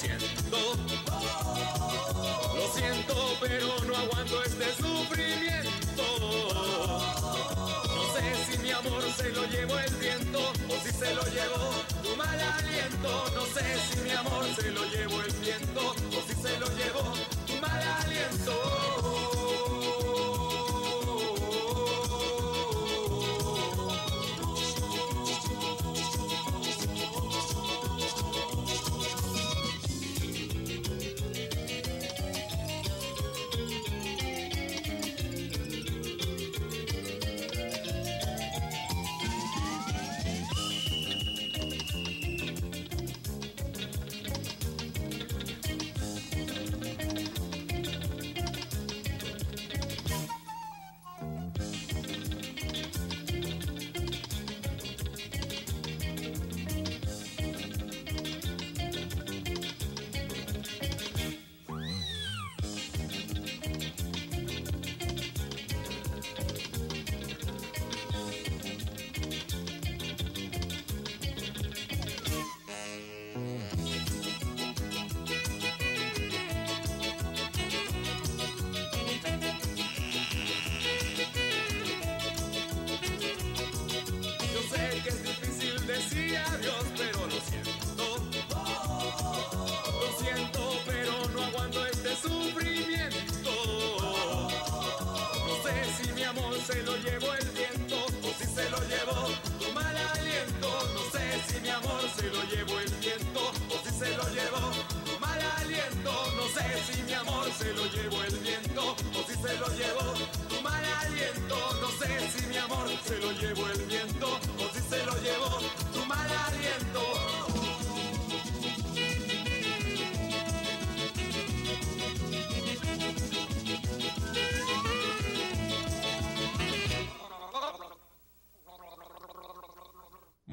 siento. Lo siento, pero no aguanto este sufrimiento. No sé si mi amor se lo llevó el viento o si se lo llevó tu mal aliento. No sé si mi amor se lo llevó el viento o si se lo llevó tu mal aliento.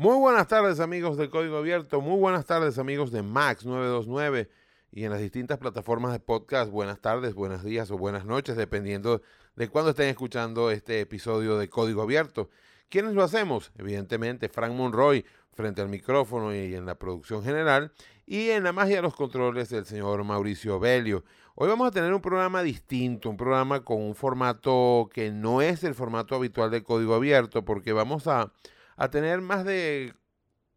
Muy buenas tardes amigos de Código Abierto, muy buenas tardes amigos de Max 929 y en las distintas plataformas de podcast. Buenas tardes, buenos días o buenas noches, dependiendo de cuándo estén escuchando este episodio de Código Abierto. ¿Quiénes lo hacemos? Evidentemente, Frank Monroy frente al micrófono y en la producción general y en la magia de los controles del señor Mauricio Belio. Hoy vamos a tener un programa distinto, un programa con un formato que no es el formato habitual de Código Abierto, porque vamos a a tener más de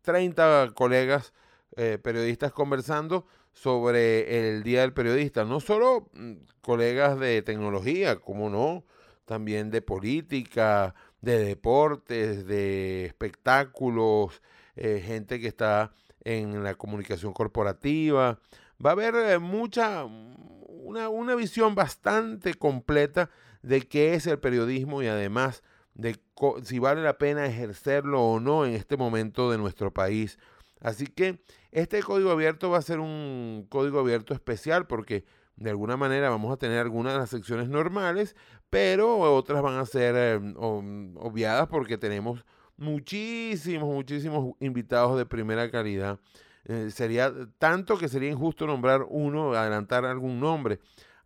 30 colegas eh, periodistas conversando sobre el Día del Periodista. No solo mm, colegas de tecnología, como no, también de política, de deportes, de espectáculos, eh, gente que está en la comunicación corporativa. Va a haber eh, mucha, una, una visión bastante completa de qué es el periodismo y además de si vale la pena ejercerlo o no en este momento de nuestro país. Así que este código abierto va a ser un código abierto especial porque de alguna manera vamos a tener algunas de las secciones normales, pero otras van a ser em, obviadas porque tenemos muchísimos, muchísimos invitados de primera calidad. Eh, sería tanto que sería injusto nombrar uno, adelantar algún nombre.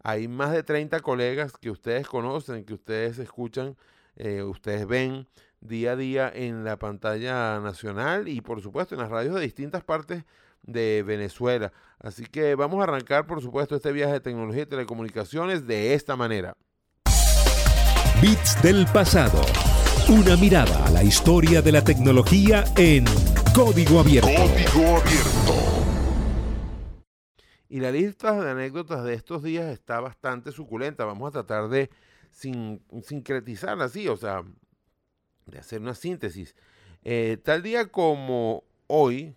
Hay más de 30 colegas que ustedes conocen, que ustedes escuchan eh, ustedes ven día a día en la pantalla nacional y por supuesto en las radios de distintas partes de Venezuela. Así que vamos a arrancar por supuesto este viaje de tecnología y telecomunicaciones de esta manera. Bits del pasado. Una mirada a la historia de la tecnología en código abierto. Código abierto. Y la lista de anécdotas de estos días está bastante suculenta. Vamos a tratar de sin, sincretizar así, o sea, de hacer una síntesis. Eh, tal día como hoy,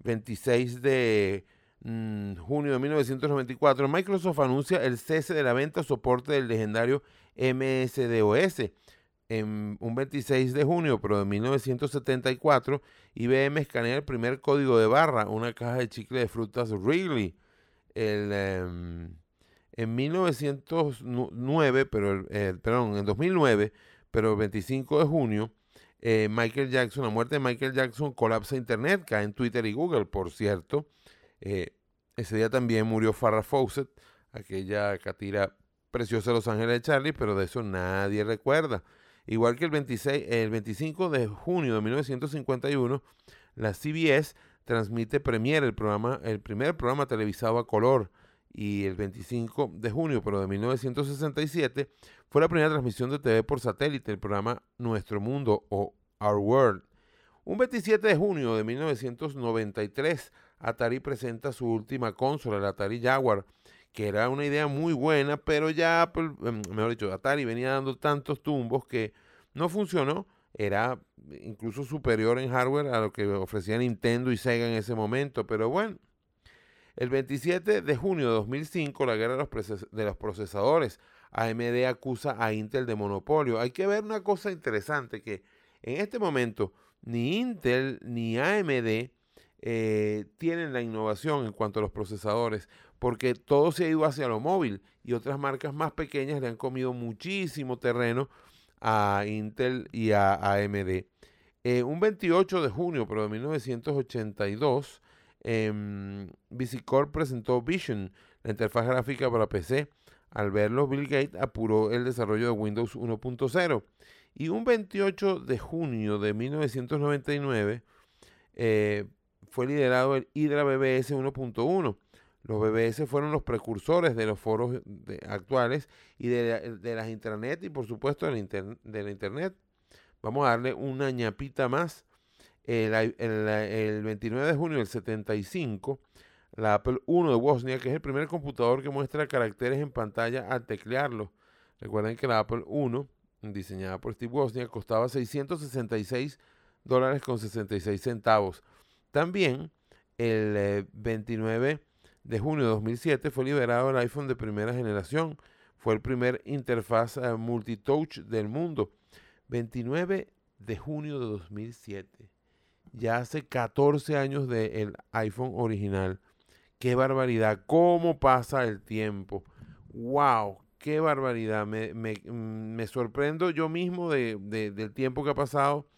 26 de mm, junio de 1994, Microsoft anuncia el cese de la venta soporte del legendario MSDOS. En un 26 de junio, pero de 1974, IBM escanea el primer código de barra, una caja de chicle de frutas Wrigley. El, em, en 1909, pero, perdón, en 2009, pero el 25 de junio, eh, Michael Jackson, la muerte de Michael Jackson colapsa Internet, cae en Twitter y Google, por cierto. Eh, ese día también murió Farrah Fawcett, aquella catira preciosa de Los Ángeles de Charlie, pero de eso nadie recuerda. Igual que el, 26, el 25 de junio de 1951, la CBS transmite Premiere, el, programa, el primer programa televisado a color. Y el 25 de junio, pero de 1967, fue la primera transmisión de TV por satélite, el programa Nuestro Mundo o Our World. Un 27 de junio de 1993, Atari presenta su última consola, el Atari Jaguar, que era una idea muy buena, pero ya, pues, em, mejor dicho, Atari venía dando tantos tumbos que no funcionó. Era incluso superior en hardware a lo que ofrecía Nintendo y Sega en ese momento, pero bueno. El 27 de junio de 2005, la guerra de los, procesadores. AMD acusa a Intel de monopolio. Hay que ver una cosa interesante, que en este momento ni Intel ni AMD eh, tienen la innovación en cuanto a los procesadores porque todo se ha ido hacia lo móvil y otras marcas más pequeñas le han comido muchísimo terreno a Intel y a AMD. Eh, un 28 de junio, pero de 1982, eh, presentó Vision, la interfaz gráfica para PC. Al verlo, Bill Gates apuró el desarrollo de Windows 1.0. Y un 28 de junio de 1999 eh, fue liderado el Hydra BBS 1.1 los BBS fueron los precursores de los foros actuales y de, las internet y por supuesto de la, de la, internet. Vamos a darle una ñapita más. El, el, 29 de junio del 75, la Apple I de Bosnia, que es el primer computador que muestra caracteres en pantalla al teclearlo. Recuerden que la Apple I, diseñada por Steve Wozniak, costaba 666 dólares con 66 centavos. También el 29 eh, de junio de 2007 fue liberado el iPhone de primera generación. Fue el primer interfaz eh, multitouch del mundo. 29 de junio de 2007. Ya hace 14 años del iPhone original. Qué barbaridad. ¿Cómo pasa el tiempo? ¡Wow! Qué barbaridad. Me, me, sorprendo yo mismo de, del tiempo que ha pasado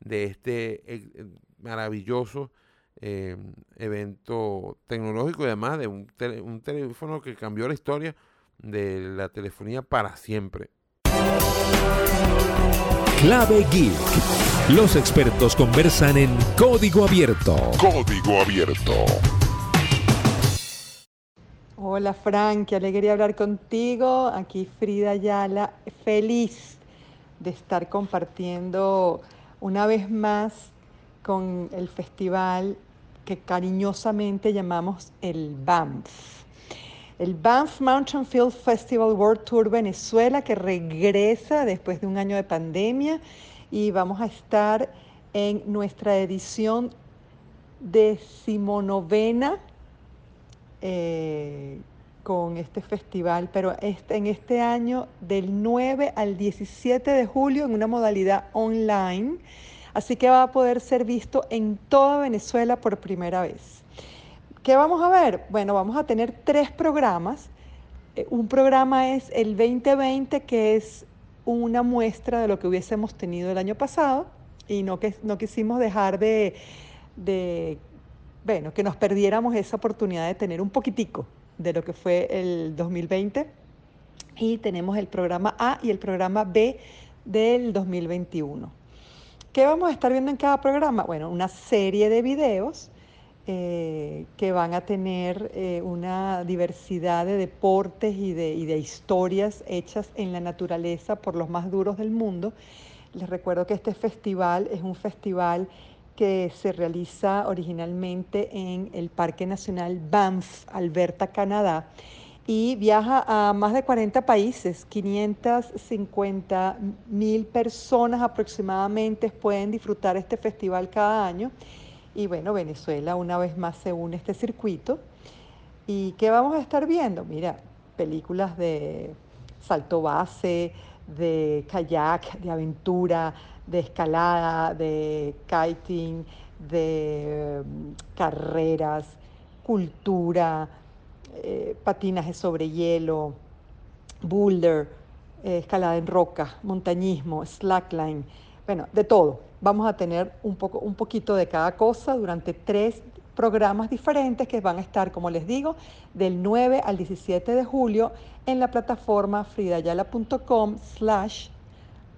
de este eh, maravilloso eh, evento tecnológico y además de un, un teléfono que cambió la historia de la telefonía para siempre. Clave Geek. Los expertos conversan en código abierto. Código abierto. Hola Frank, qué alegría hablar contigo. Aquí Frida Ayala, feliz de estar compartiendo una vez más con el festival que cariñosamente llamamos el BAMF. El Banff Mountain Field Festival World Tour Venezuela que regresa después de un año de pandemia. Y vamos a estar en nuestra edición decimonovena eh, con este festival, pero este, en este año del 9 al 17 de julio en una modalidad online. Así que va a poder ser visto en toda Venezuela por primera vez. ¿Qué vamos a ver? Bueno, vamos a tener tres programas. Eh, un programa es el 2020, que es una muestra de lo que hubiésemos tenido el año pasado y no, que, no quisimos dejar de, de, bueno, que nos perdiéramos esa oportunidad de tener un poquitico de lo que fue el 2020. Y tenemos el programa A y el programa B del 2021. ¿Qué vamos a estar viendo en cada programa? Bueno, una serie de videos eh, que van a tener eh, una diversidad de deportes y de, y de historias hechas en la naturaleza por los más duros del mundo. Les recuerdo que este festival es un festival que se realiza originalmente en el Parque Nacional Banff, Alberta, Canadá y viaja a más de 40 países, 550 mil personas aproximadamente pueden disfrutar este festival cada año. Y bueno, Venezuela una vez más se une a este circuito. ¿Y qué vamos a estar viendo? Mira, películas de salto base, de kayak, de aventura, de escalada, de kiting, de mm, carreras, cultura, eh, patinaje sobre hielo, boulder, eh, escalada en roca, montañismo, slackline, bueno, de todo. Vamos a tener un, poco, un poquito de cada cosa durante tres programas diferentes que van a estar, como les digo, del 9 al 17 de julio en la plataforma fridayala.com slash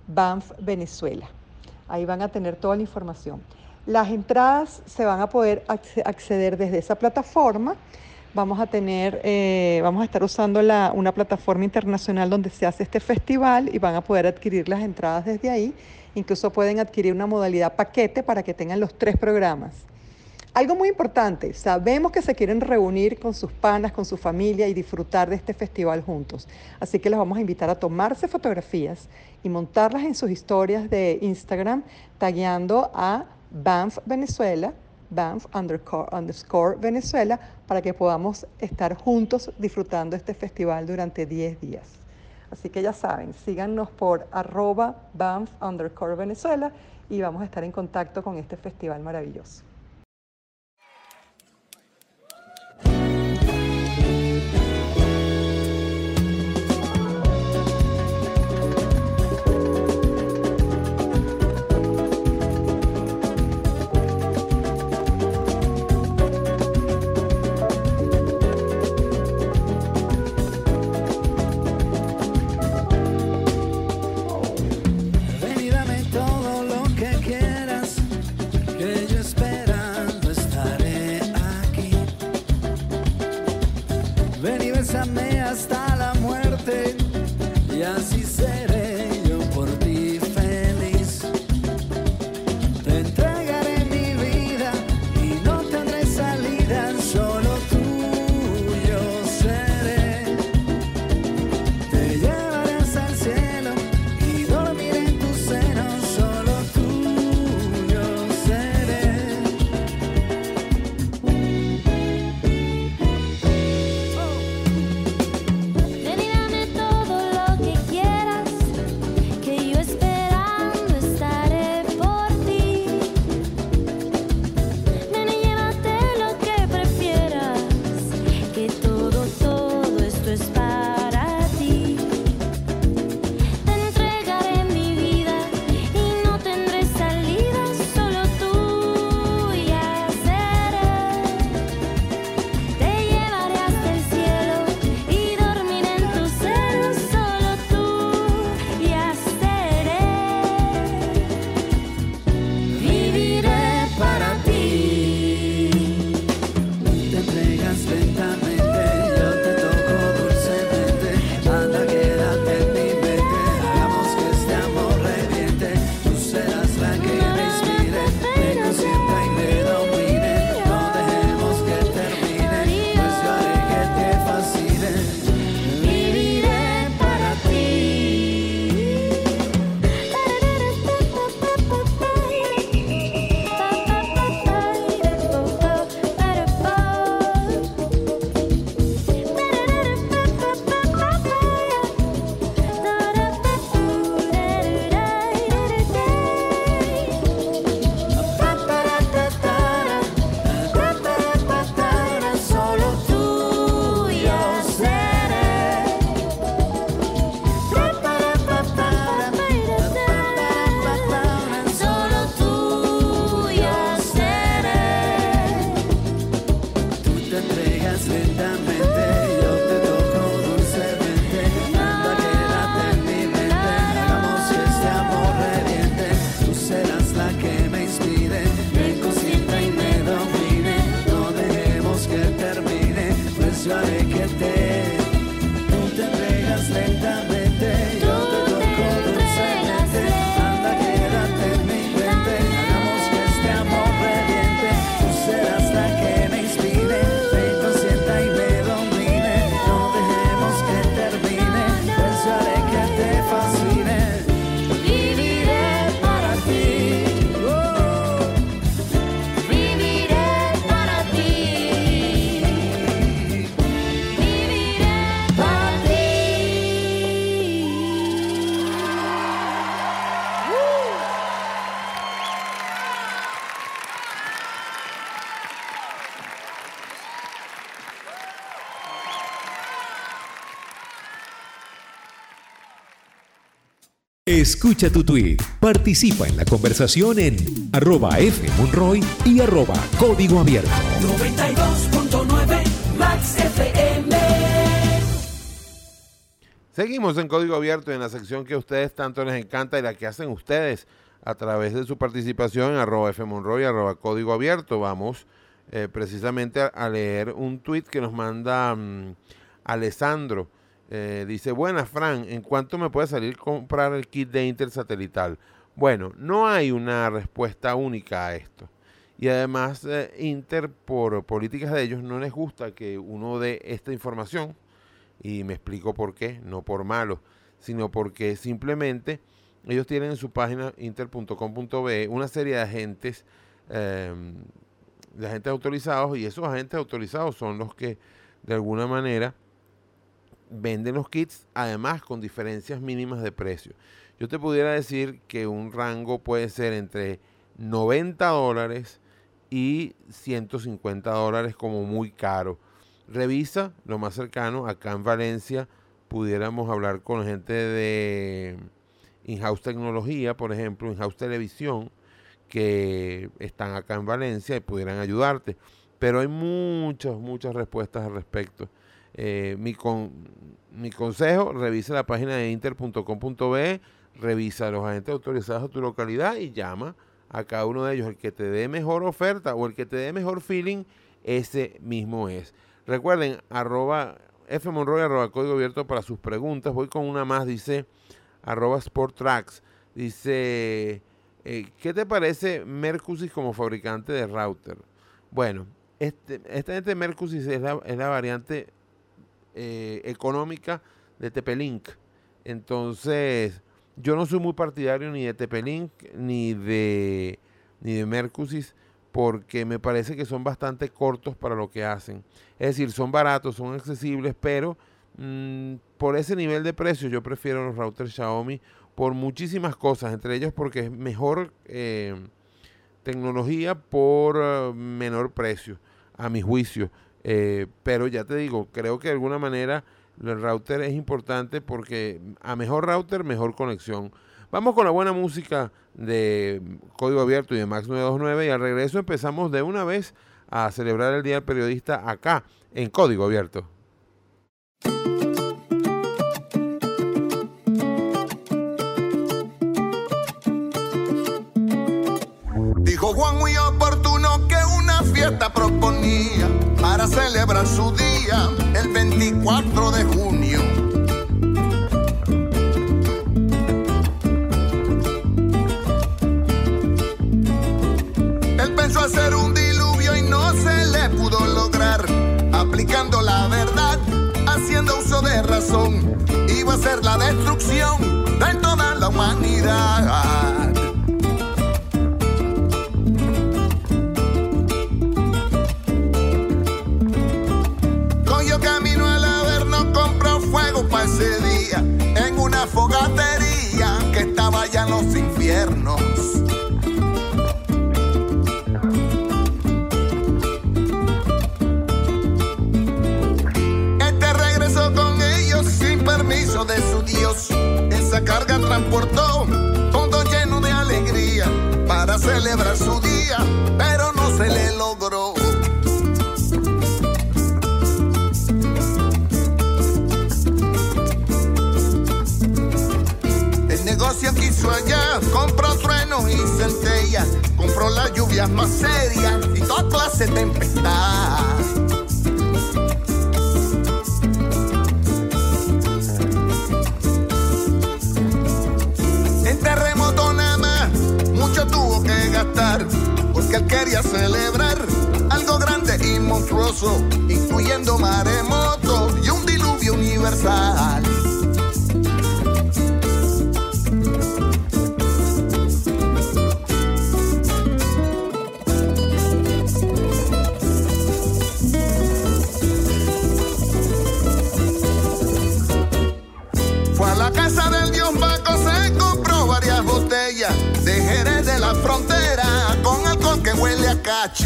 Banff Venezuela. Ahí van a tener toda la información. Las entradas se van a poder acceder desde esa plataforma vamos a tener, eh, vamos a estar usando una plataforma internacional donde se hace este festival y van a poder adquirir las entradas desde ahí. Incluso pueden adquirir una modalidad paquete para que tengan los tres programas. Algo muy importante, sabemos que se quieren reunir con sus panas, con su familia y disfrutar de este festival juntos. Así que les vamos a invitar a tomarse fotografías y montarlas en sus historias de Instagram, tagueando a Banff Venezuela Banff underscore Venezuela para que podamos estar juntos disfrutando este festival durante 10 días. Así que ya saben, síganos por arroba Banff underscore Venezuela y vamos a estar en contacto con este festival maravilloso. Escucha tu tweet, participa en la conversación en arroba fmonroy y arroba código abierto. 92.9 Max FM. Seguimos en código abierto en la sección que a ustedes tanto les encanta y la que hacen ustedes a través de su participación en arroba fmonroy, arroba código abierto. Vamos eh, precisamente a, leer un tweet que nos manda mm, Alessandro. Eh, dice, buenas Fran, ¿en cuánto me puede salir comprar el kit de intersatelital? Bueno, no hay una respuesta única a esto. Y además eh, Inter, por políticas de ellos, no les gusta que uno dé esta información. Y me explico por qué, no por malo, sino porque simplemente ellos tienen en su página inter.com.be una serie de agentes, em, de agentes autorizados, y esos agentes autorizados son los que de alguna manera venden los kits, además con diferencias mínimas de precio. Yo te pudiera decir que un rango puede ser entre 90 dólares y 150 dólares como muy caro. Revisa lo más cercano, acá en Valencia pudiéramos hablar con gente de In-House Tecnología, por ejemplo, In-House Televisión, que están acá en Valencia y pudieran ayudarte. Pero hay muchas, muchas respuestas al respecto. Eh, mi, con, mi consejo, revisa la página de inter.com.be, revisa los agentes autorizados de tu localidad y llama a cada uno de ellos. El que te dé mejor oferta o el que te dé mejor feeling, ese mismo es. Recuerden, arroba fmonroy, arroba código abierto para sus preguntas. Voy con una más, dice arroba sporttracks. Dice, eh, ¿qué te parece Mercusys como fabricante de router? Bueno, este, esta gente es la, es la variante eh, económica de TP-Link. Entonces, yo no soy muy partidario ni de TP-Link ni de, ni de Mercusys porque me parece que son bastante cortos para lo que hacen. Es decir, son baratos, son accesibles, pero mm, por ese nivel de precio yo prefiero los routers Xiaomi por muchísimas cosas, entre ellos porque es mejor eh, tecnología por eh, menor precio, a mi juicio. Eh, pero ya te digo, creo que de alguna manera el router es importante porque a mejor router, mejor conexión. Vamos con la buena música de Código Abierto y de Max 929 y al regreso empezamos de una vez a celebrar el Día del Periodista acá en Código Abierto. Su día el 24 de junio. Él pensó hacer un diluvio y no se le pudo lograr, aplicando la verdad, haciendo uso de razón, iba a ser la destrucción transportó todo lleno de alegría para celebrar su día, pero no se le logró. negocio quiso allá, compró truenos y centellas, compró las lluvias más serias y toda clase de tempestad. Celebrar algo grande y monstruoso, incluyendo maremotos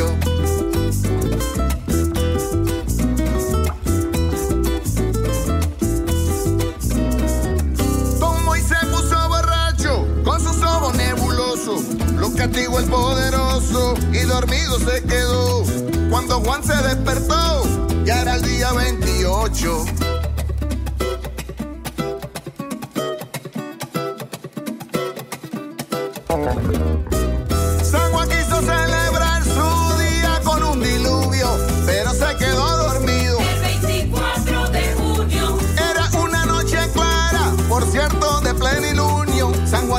yo. Tomo y se puso borracho, con su sobo nebuloso. Lo castigo el poderoso y dormido se quedó. Cuando Juan se despertó, ya era el día 28.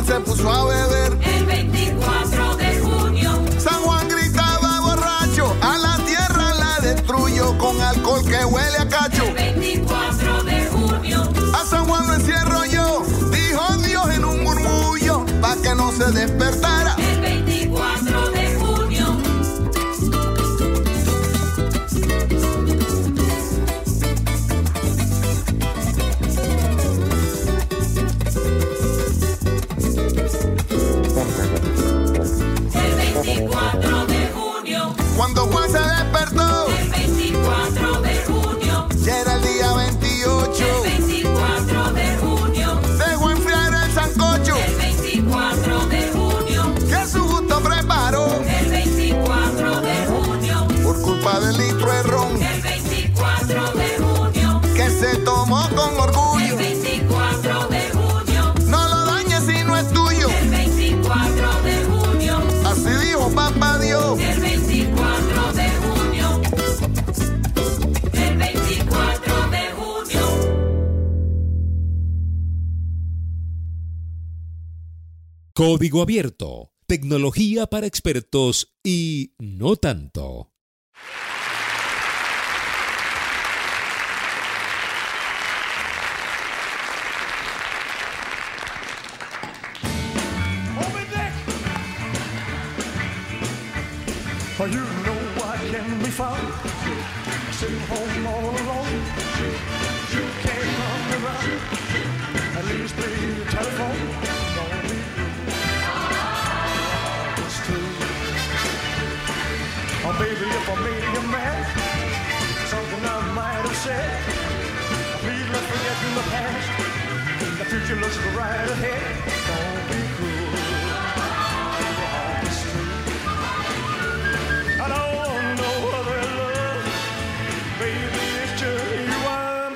Juan se puso a beber. el 24 de junio, San Juan gritaba borracho, a la tierra la destruyo con alcohol que huele a cacho. el 24 de junio, A San Juan lo encierro yo, dijo Dios en un murmullo, pa' que no se despertara. Cuando Juan se despertó, el 24 de junio, ya era el día 28. el 24 de junio, Dejó enfriar el sancocho, el 24 de junio, que su gusto preparó, el 24 de junio, por culpa del litro de ron, el 24 de junio. que se tomó con orgullo. Código Abierto, tecnología para expertos y no tanto. Past. The future looks right ahead. Don't be cruel. I don't know other love. Baby, it's just you I'm.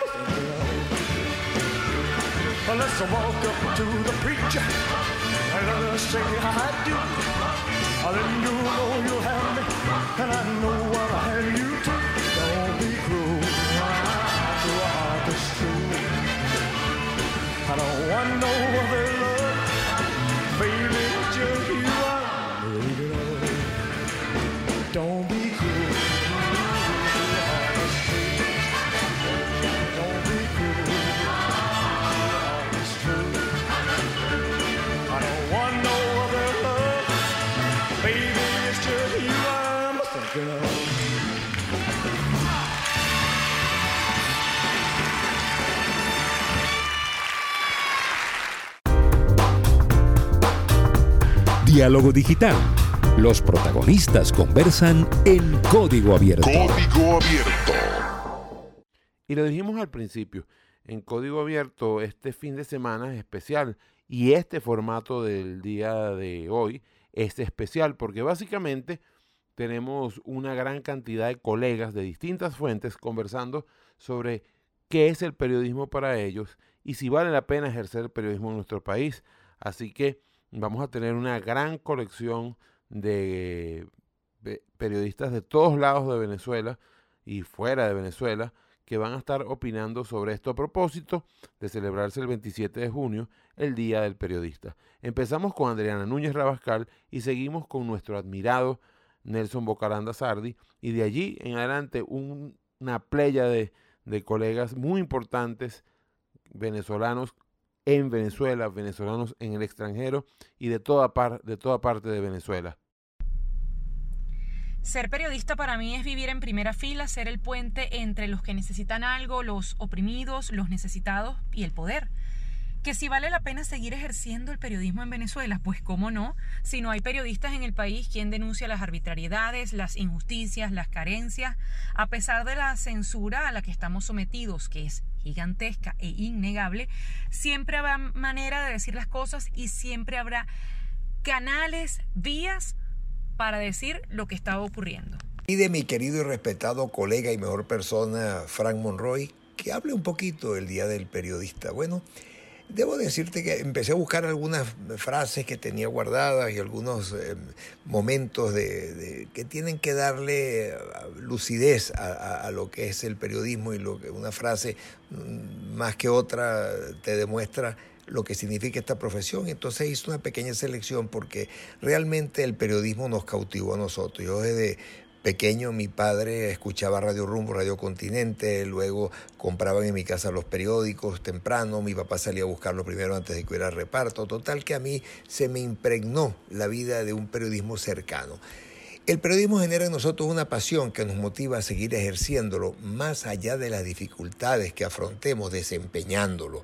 Well, let's walk up to the preacher and let us say I do. Then you know you'll have me, and I know what I'll have you too. I don't Diálogo digital. Los protagonistas conversan en código abierto. Código Abierto. Y lo dijimos al principio, en código abierto este fin de semana es especial y este formato del día de hoy es especial porque básicamente tenemos una gran cantidad de colegas de distintas fuentes conversando sobre qué es el periodismo para ellos y si vale la pena ejercer el periodismo en nuestro país. Así que vamos a tener una gran colección de de periodistas de todos lados de Venezuela y fuera de Venezuela que van a estar opinando sobre esto a propósito de celebrarse el 27 de junio, el Día del Periodista. Empezamos con Adriana Núñez Rabascal y seguimos con nuestro admirado Nelson Bocaranda Sardi y de allí en adelante un- una playa de, de colegas muy importantes venezolanos en Venezuela, venezolanos en el extranjero y de toda, par- de toda parte de Venezuela. Ser periodista para mí es vivir en primera fila, ser el puente entre los que necesitan algo, los oprimidos, los necesitados y el poder. Que si vale la pena seguir ejerciendo el periodismo en Venezuela, pues cómo no, si no hay periodistas en el país, ¿quién denuncia las arbitrariedades, las injusticias, las carencias? A pesar de la censura a la que estamos sometidos, que es gigantesca e innegable, siempre habrá manera de decir las cosas y siempre habrá canales, vías para decir lo que estaba ocurriendo. Pide mi querido y respetado colega y mejor persona, Frank Monroy, que hable un poquito el Día del Periodista. Bueno, debo decirte que empecé a buscar algunas frases que tenía guardadas y algunos eh, momentos de, que tienen que darle lucidez a lo que es el periodismo y lo que una frase mm, más que otra te demuestra lo que significa esta profesión. Entonces hice una pequeña selección porque realmente el periodismo nos cautivó a nosotros. Yo desde pequeño mi padre escuchaba Radio Rumbo, Radio Continente, luego compraban en mi casa los periódicos temprano, mi papá salía a buscarlo primero antes de que hubiera reparto, total que a mí se me impregnó la vida de un periodismo cercano. El periodismo genera en nosotros una pasión que nos motiva a seguir ejerciéndolo más allá de las dificultades que afrontemos desempeñándolo.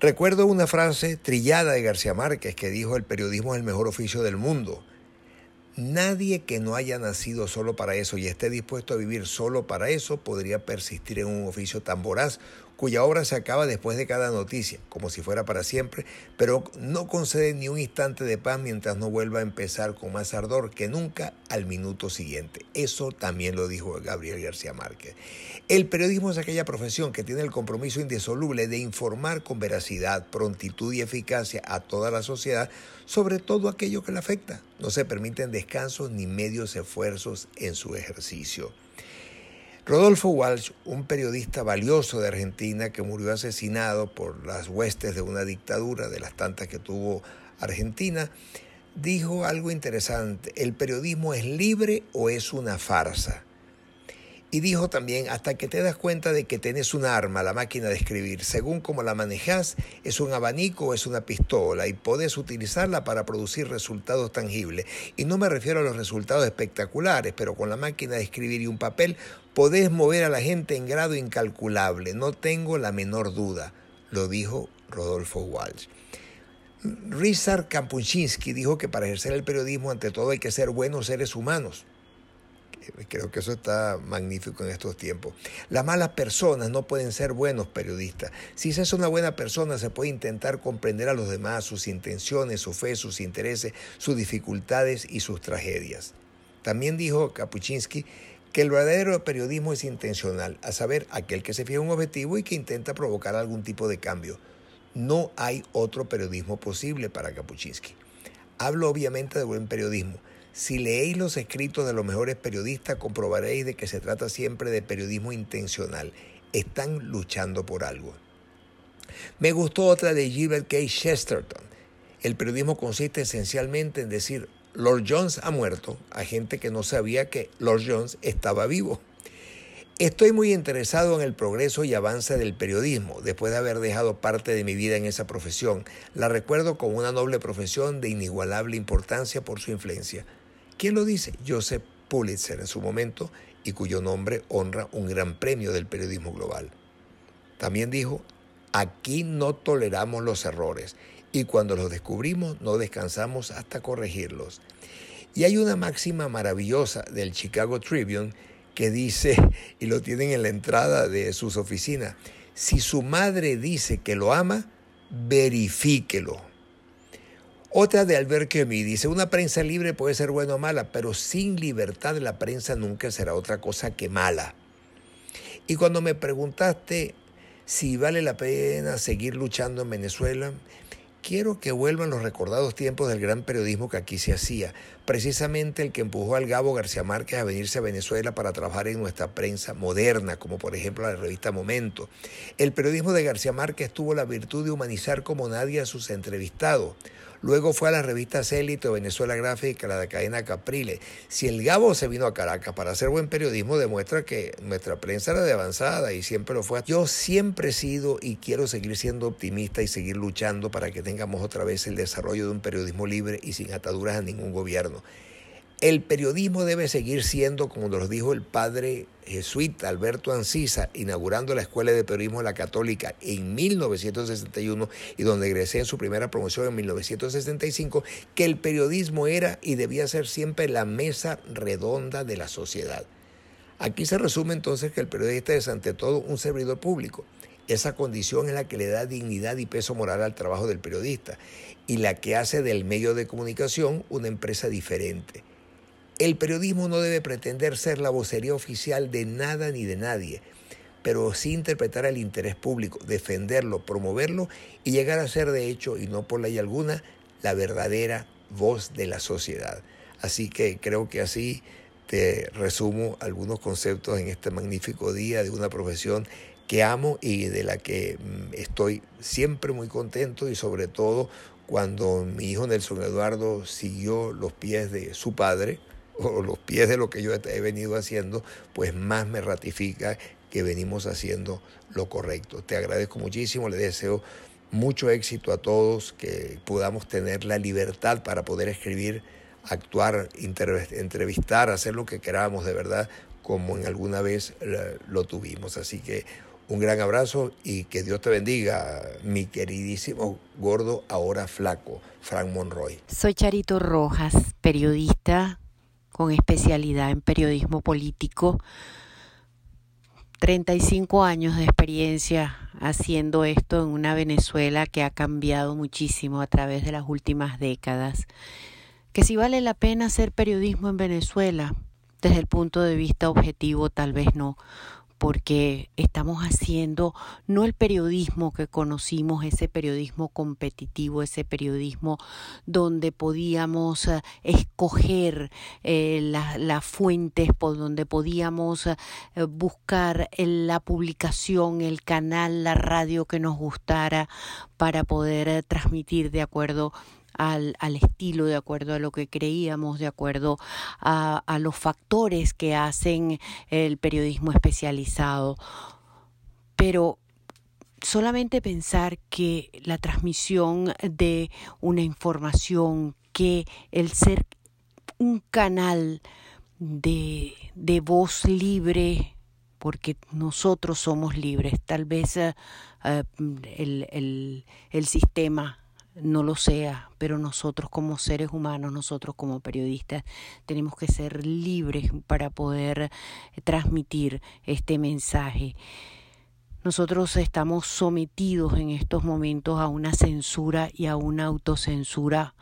Recuerdo una frase trillada de García Márquez que dijo el periodismo es el mejor oficio del mundo. Nadie que no haya nacido solo para eso y esté dispuesto a vivir solo para eso podría persistir en un oficio tan voraz cuya obra se acaba después de cada noticia, como si fuera para siempre, pero no concede ni un instante de paz mientras no vuelva a empezar con más ardor que nunca al minuto siguiente. Eso también lo dijo Gabriel García Márquez. El periodismo es aquella profesión que tiene el compromiso indisoluble de informar con veracidad, prontitud y eficacia a toda la sociedad sobre todo aquello que le afecta. No se permiten descansos ni medios esfuerzos en su ejercicio. Rodolfo Walsh, un periodista valioso de Argentina que murió asesinado por las huestes de una dictadura, de las tantas que tuvo Argentina, dijo algo interesante, el periodismo es libre o es una farsa. Y dijo también, hasta que te das cuenta de que tenés un arma, la máquina de escribir, según como la manejas, es un abanico o es una pistola y podés utilizarla para producir resultados tangibles. Y no me refiero a los resultados espectaculares, pero con la máquina de escribir y un papel podés mover a la gente en grado incalculable, no tengo la menor duda, lo dijo Rodolfo Walsh. Rizar Kampuchinsky dijo que para ejercer el periodismo ante todo hay que ser buenos seres humanos. Creo que eso está magnífico en estos tiempos. Las malas personas no pueden ser buenos periodistas. Si se es una buena persona, se puede intentar comprender a los demás, sus intenciones, su fe, sus intereses, sus dificultades y sus tragedias. También dijo Kapuchinsky que el verdadero periodismo es intencional, a saber, aquel que se fija un objetivo y que intenta provocar algún tipo de cambio. No hay otro periodismo posible para Kapuchinsky. Hablo obviamente de buen periodismo. Si leéis los escritos de los mejores periodistas, comprobaréis de que se trata siempre de periodismo intencional. Están luchando por algo. Me gustó otra de Gilbert K. Chesterton. El periodismo consiste esencialmente en decir Lord Jones ha muerto a gente que no sabía que Lord Jones estaba vivo. Estoy muy interesado en el progreso y avance del periodismo. Después de haber dejado parte de mi vida en esa profesión, la recuerdo como una noble profesión de inigualable importancia por su influencia. ¿Quién lo dice? Joseph Pulitzer en su momento y cuyo nombre honra un gran premio del periodismo global. También dijo, aquí no toleramos los errores y cuando los descubrimos no descansamos hasta corregirlos. Y hay una máxima maravillosa del Chicago Tribune que dice, y lo tienen en la entrada de sus oficinas, si su madre dice que lo ama, verifíquelo. Otra de Albert Camus dice, una prensa libre puede ser buena o mala, pero sin libertad la prensa nunca será otra cosa que mala. Y cuando me preguntaste si vale la pena seguir luchando en Venezuela, quiero que vuelvan los recordados tiempos del gran periodismo que aquí se hacía, precisamente el que empujó al Gabo García Márquez a venirse a Venezuela para trabajar en nuestra prensa moderna, como por ejemplo la revista Momento. El periodismo de García Márquez tuvo la virtud de humanizar como nadie a sus entrevistados. Luego fue a las revistas Élite Venezuela Gráfica, la de cadena Caprile. Si el Gabo se vino a Caracas para hacer buen periodismo, demuestra que nuestra prensa era de avanzada y siempre lo fue. Yo siempre he sido y quiero seguir siendo optimista y seguir luchando para que tengamos otra vez el desarrollo de un periodismo libre y sin ataduras a ningún gobierno. El periodismo debe seguir siendo, como nos dijo el padre jesuita Alberto Ancisa, inaugurando la Escuela de Periodismo de la Católica en 1961 y donde egresé en su primera promoción en 1965, que el periodismo era y debía ser siempre la mesa redonda de la sociedad. Aquí se resume entonces que el periodista es ante todo un servidor público. Esa condición es la que le da dignidad y peso moral al trabajo del periodista y la que hace del medio de comunicación una empresa diferente. El periodismo no debe pretender ser la vocería oficial de nada ni de nadie, pero sí interpretar el interés público, defenderlo, promoverlo y llegar a ser de hecho, y no por ley alguna, la verdadera voz de la sociedad. Así que creo que así te resumo algunos conceptos en este magnífico día de una profesión que amo y de la que mm, estoy siempre muy contento y sobre todo cuando mi hijo Nelson Eduardo siguió los pies de su padre o los pies de lo que yo he venido haciendo, pues más me ratifica que venimos haciendo lo correcto. Te agradezco muchísimo, le deseo mucho éxito a todos, que podamos tener la libertad para poder escribir, actuar, entrevistar, hacer lo que queramos de verdad, como en alguna vez lo tuvimos. Así que un gran abrazo y que Dios te bendiga, mi queridísimo gordo, ahora flaco, Frank Monroy. Soy Charito Rojas, periodista con especialidad en periodismo político. 35 años de experiencia haciendo esto en una Venezuela que ha cambiado muchísimo a través de las últimas décadas. Que si vale la pena hacer periodismo en Venezuela, desde el punto de vista objetivo tal vez no, porque estamos haciendo no el periodismo que conocimos, ese periodismo competitivo, ese periodismo donde podíamos eh, escoger eh, las fuentes, por donde podíamos eh, buscar la publicación, el canal, la radio que nos gustara para poder transmitir de acuerdo al, al, estilo, de acuerdo a lo que creíamos, de acuerdo a, a los factores que hacen el periodismo especializado. Pero solamente pensar que la transmisión de una información, que el ser un canal de, de voz libre, porque nosotros somos libres, tal vez uh, el, el, el sistema no lo sea, pero nosotros como seres humanos, nosotros como periodistas, tenemos que ser libres para poder transmitir este mensaje. Nosotros estamos sometidos en estos momentos a una censura y a una autocensura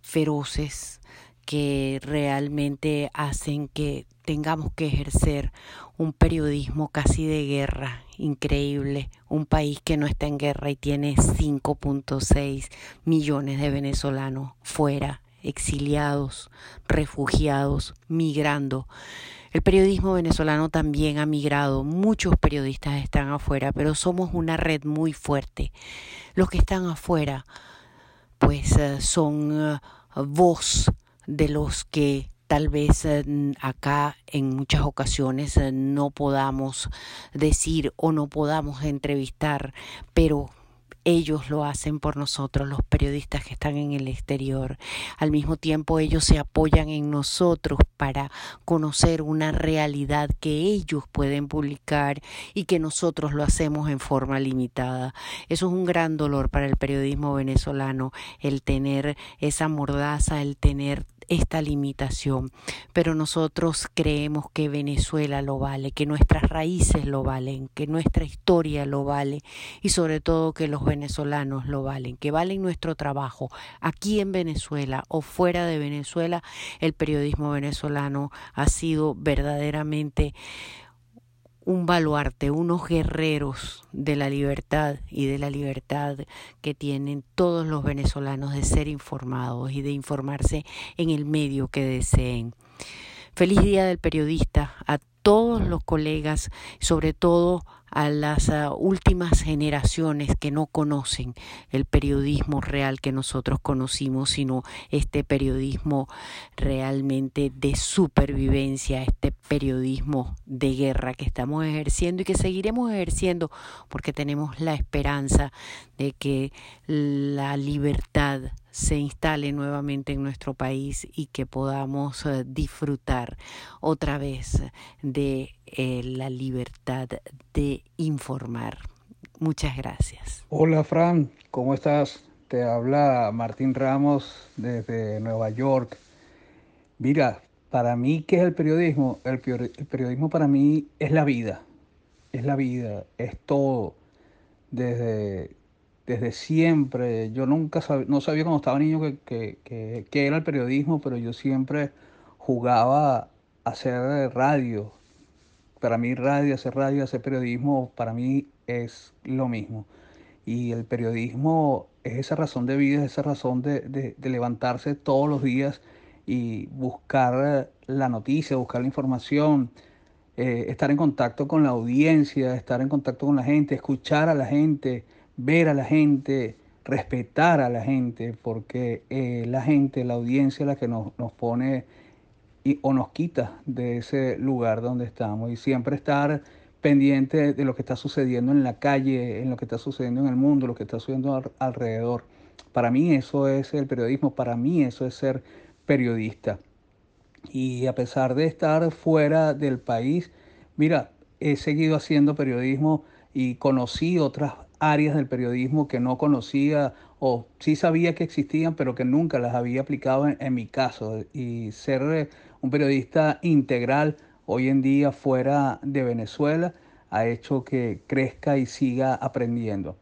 feroces que realmente hacen que tengamos que ejercer un periodismo casi de guerra, increíble, un país que no está en guerra y tiene 5.6 millones de venezolanos fuera, exiliados, refugiados, migrando. El periodismo venezolano también ha migrado, muchos periodistas están afuera, pero somos una red muy fuerte. Los que están afuera, pues eh, son uh, voz de los que tal vez eh, acá en muchas ocasiones eh, no podamos decir o no podamos entrevistar, pero ellos lo hacen por nosotros, los periodistas que están en el exterior. Al mismo tiempo ellos se apoyan en nosotros para conocer una realidad que ellos pueden publicar y que nosotros lo hacemos en forma limitada. Eso es un gran dolor para el periodismo venezolano, el tener esa mordaza, el tener esta limitación, pero nosotros creemos que Venezuela lo vale, que nuestras raíces lo valen, que nuestra historia lo vale y sobre todo que los venezolanos lo valen, que valen nuestro trabajo aquí en Venezuela o fuera de Venezuela, el periodismo venezolano ha sido verdaderamente un baluarte, unos guerreros de la libertad y de la libertad que tienen todos los venezolanos de ser informados y de informarse en el medio que deseen. Feliz Día del Periodista a todos los colegas, sobre todo a las uh, últimas generaciones que no conocen el periodismo real que nosotros conocimos, sino este periodismo realmente de supervivencia, este periodismo de guerra que estamos ejerciendo y que seguiremos ejerciendo porque tenemos la esperanza de que la libertad se instale nuevamente en nuestro país y que podamos uh, disfrutar otra vez de eh, la libertad de informar. Muchas gracias. Hola Fran, ¿cómo estás? Te habla Martín Ramos desde Nueva York. Mira, para mí, ¿qué es el periodismo? El, periodismo para mí es la vida, es la vida, es todo. Desde, desde siempre, yo nunca sabía, no sabía cuando estaba niño que, que, que era el periodismo, pero yo siempre jugaba a hacer radio. Para mí radio, hacer radio, hacer periodismo, para mí es lo mismo. Y el periodismo es esa razón de vida, es esa razón de, levantarse todos los días y buscar la noticia, buscar la información, eh, estar en contacto con la audiencia, estar en contacto con la gente, escuchar a la gente, ver a la gente, respetar a la gente, porque eh, la gente, la audiencia es la que nos, nos pone y, o nos quita de ese lugar donde estamos y siempre estar pendiente de lo que está sucediendo en la calle, en lo que está sucediendo en el mundo, lo que está sucediendo al- alrededor. Para mí eso es el periodismo, para mí eso es ser periodista. Y a pesar de estar fuera del país, mira, he seguido haciendo periodismo y conocí otras áreas del periodismo que no conocía o sí sabía que existían, pero que nunca las había aplicado en, en mi caso. Y ser eh, un periodista integral hoy en día fuera de Venezuela ha hecho que crezca y siga aprendiendo.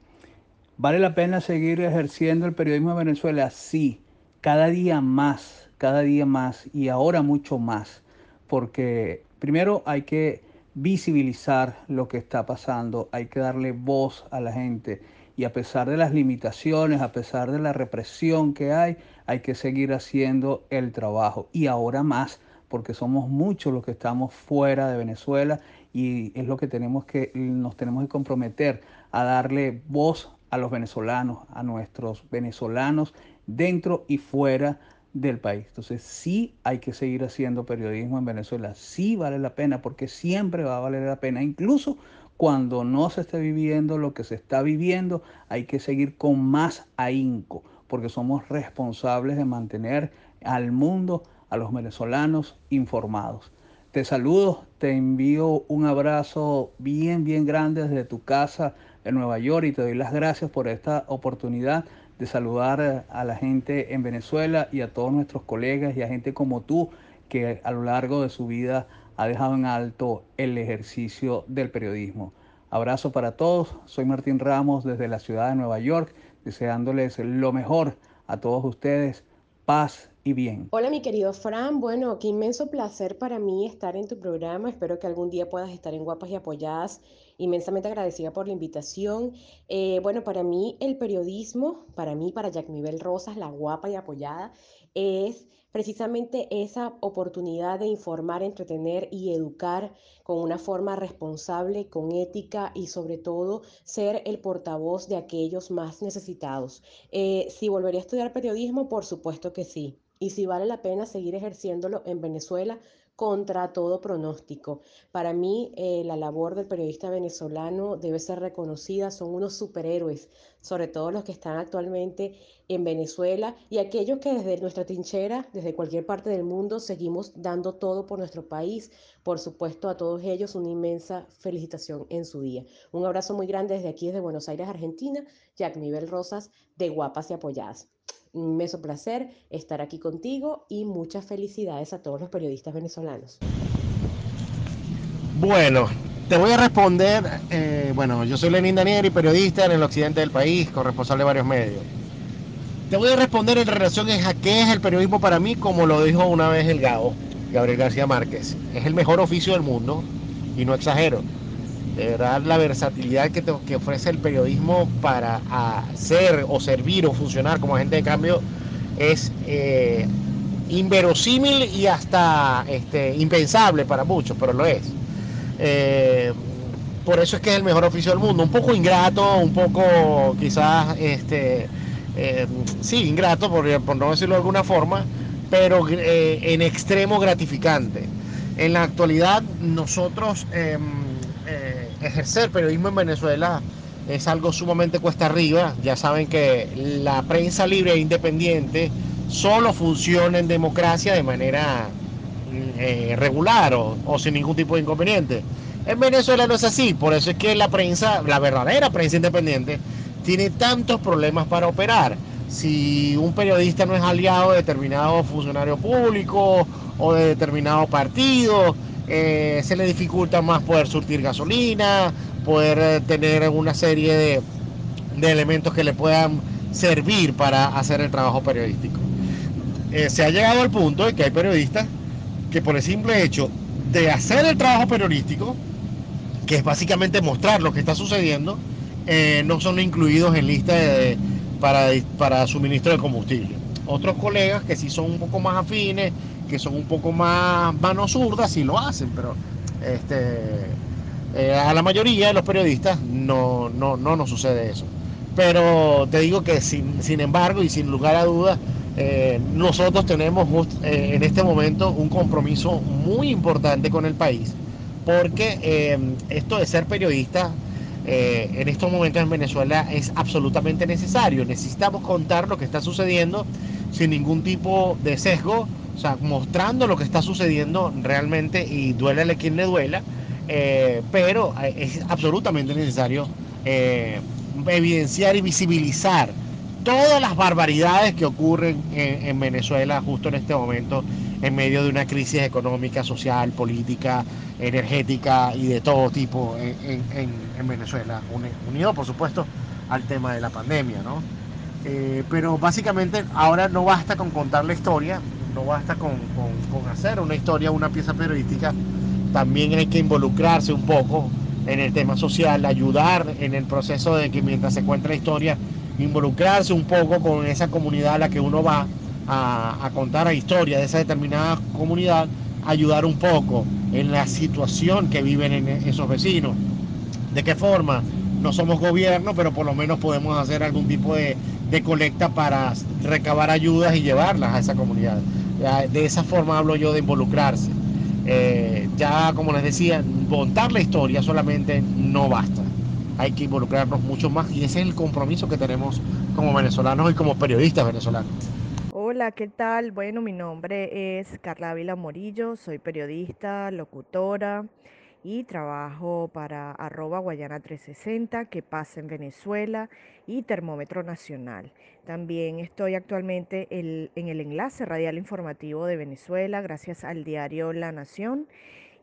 ¿Vale la pena seguir ejerciendo el periodismo en Venezuela? Sí, cada día más, cada día más y ahora mucho más, porque primero hay que visibilizar lo que está pasando, hay que darle voz a la gente y a pesar de las limitaciones, a pesar de la represión que hay, hay que seguir haciendo el trabajo y ahora más, porque somos muchos los que estamos fuera de Venezuela y es lo que tenemos que nos tenemos que comprometer a darle voz a los venezolanos, a nuestros venezolanos dentro y fuera del país. Entonces sí hay que seguir haciendo periodismo en Venezuela, sí vale la pena porque siempre va a valer la pena, incluso cuando no se esté viviendo lo que se está viviendo, hay que seguir con más ahínco, porque somos responsables de mantener al mundo, a los venezolanos informados. Te saludo, te envío un abrazo bien, bien grande desde tu casa en Nueva York y te doy las gracias por esta oportunidad de saludar a la gente en Venezuela y a todos nuestros colegas y a gente como tú que a lo largo de su vida ha dejado en alto el ejercicio del periodismo. Abrazo para todos, soy Martín Ramos desde la ciudad de Nueva York, deseándoles lo mejor a todos ustedes, paz y bien. Hola mi querido Fran, bueno, qué inmenso placer para mí estar en tu programa, espero que algún día puedas estar en Guapas y Apoyadas, inmensamente agradecida por la invitación. Eh, bueno, para mí el periodismo, para mí, para Yacmibel Rosas, la guapa y apoyada, es precisamente esa oportunidad de informar, entretener y educar con una forma responsable, con ética y sobre todo ser el portavoz de aquellos más necesitados. Eh, si volvería a estudiar periodismo, por supuesto que sí. Y si vale la pena seguir ejerciéndolo en Venezuela contra todo pronóstico. Para mí, eh, la labor del periodista venezolano debe ser reconocida, son unos superhéroes, sobre todo los que están actualmente en Venezuela y aquellos que desde nuestra trinchera, desde cualquier parte del mundo, seguimos dando todo por nuestro país. Por supuesto, a todos ellos una inmensa felicitación en su día. Un abrazo muy grande desde aquí, desde Buenos Aires, Argentina, Jack Nivel Rosas, de Guapas y Apoyadas. Un inmenso placer estar aquí contigo y muchas felicidades a todos los periodistas venezolanos. Bueno, te voy a responder. eh, bueno, yo soy Lenín Danieri, periodista en el occidente del país, corresponsal de varios medios. Te voy a responder en relación a qué es el periodismo para mí, como lo dijo una vez el Gabo, Gabriel García Márquez. Es el mejor oficio del mundo, y no exagero. De verdad, la versatilidad que ofrece el periodismo para hacer o servir o funcionar como agente de cambio es eh, inverosímil y hasta este, impensable para muchos, pero lo es. Eh, por eso es que es el mejor oficio del mundo. Un poco ingrato, un poco quizás, este, eh, sí, ingrato, por, por no decirlo de alguna forma, pero eh, en extremo gratificante. En la actualidad, nosotros em, ejercer periodismo en Venezuela es algo sumamente cuesta arriba. Ya saben que la prensa libre e independiente solo funciona en democracia de manera eh, regular o, o sin ningún tipo de inconveniente. En Venezuela no es así, por eso es que la prensa, la verdadera prensa independiente, tiene tantos problemas para operar. Si un periodista no es aliado de determinado funcionario público o de determinado partido, eh, se le dificulta más poder surtir gasolina, poder eh, tener una serie de, de elementos que le puedan servir para hacer el trabajo periodístico. Se ha llegado al punto de que hay periodistas que por el simple hecho de hacer el trabajo periodístico, que es básicamente mostrar lo que está sucediendo, eh, no son incluidos en lista para, para suministro de combustible. Otros colegas que sí son un poco más afines, que son un poco más manos zurdas, sí lo hacen, pero este, eh, a la mayoría de los periodistas no, no, no nos sucede eso. Pero te digo que sin, sin embargo y sin lugar a dudas, eh, nosotros tenemos eh, en este momento un compromiso muy importante con el país, porque eh, esto de ser periodista en estos momentos en Venezuela es absolutamente necesario. Necesitamos contar lo que está sucediendo sin ningún tipo de sesgo, o sea, mostrando lo que está sucediendo realmente y duélale quien le duela, pero es absolutamente necesario evidenciar y visibilizar todas las barbaridades que ocurren en, en Venezuela justo en este momento, en medio de una crisis económica, social, política, energética y de todo tipo en, en- en- en Venezuela, uni- unido por supuesto al tema de la pandemia, ¿no? Eh, pero básicamente ahora no basta con contar la historia, no basta con, con- con hacer una historia, una pieza periodística, también hay que involucrarse un poco en el tema social, ayudar en el proceso de que mientras se cuenta la historia, involucrarse un poco con esa comunidad a la que uno va a, a contar la historia de esa determinada comunidad, ayudar un poco en la situación que viven en esos vecinos. ¿De qué forma? No somos gobierno, pero por lo menos podemos hacer algún tipo de, de colecta para recabar ayudas y llevarlas a esa comunidad. De esa forma hablo yo de involucrarse. Eh, ya como les decía, contar la historia solamente no basta. Hay que involucrarnos mucho más y ese es el compromiso que tenemos como venezolanos y como periodistas venezolanos. Hola, ¿qué tal? Bueno, mi nombre es Carla Ávila Morillo, soy periodista, locutora y trabajo para arroba Guayana 360, que pasa en Venezuela y Termómetro Nacional. También estoy actualmente en el enlace radial informativo de Venezuela, gracias al diario La Nación.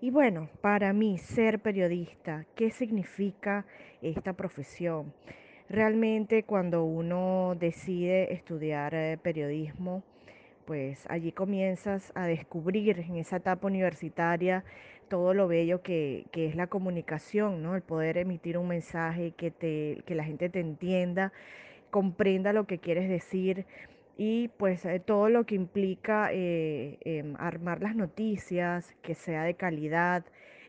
Y bueno, para mí ser periodista, ¿qué significa esta profesión? Realmente cuando uno decide estudiar eh, periodismo, pues allí comienzas a descubrir en esa etapa universitaria todo lo bello que, que es la comunicación, ¿no? El poder emitir un mensaje que, te, que la gente te entienda, comprenda lo que quieres decir y pues eh, todo lo que implica eh, em, armar las noticias, que sea de calidad,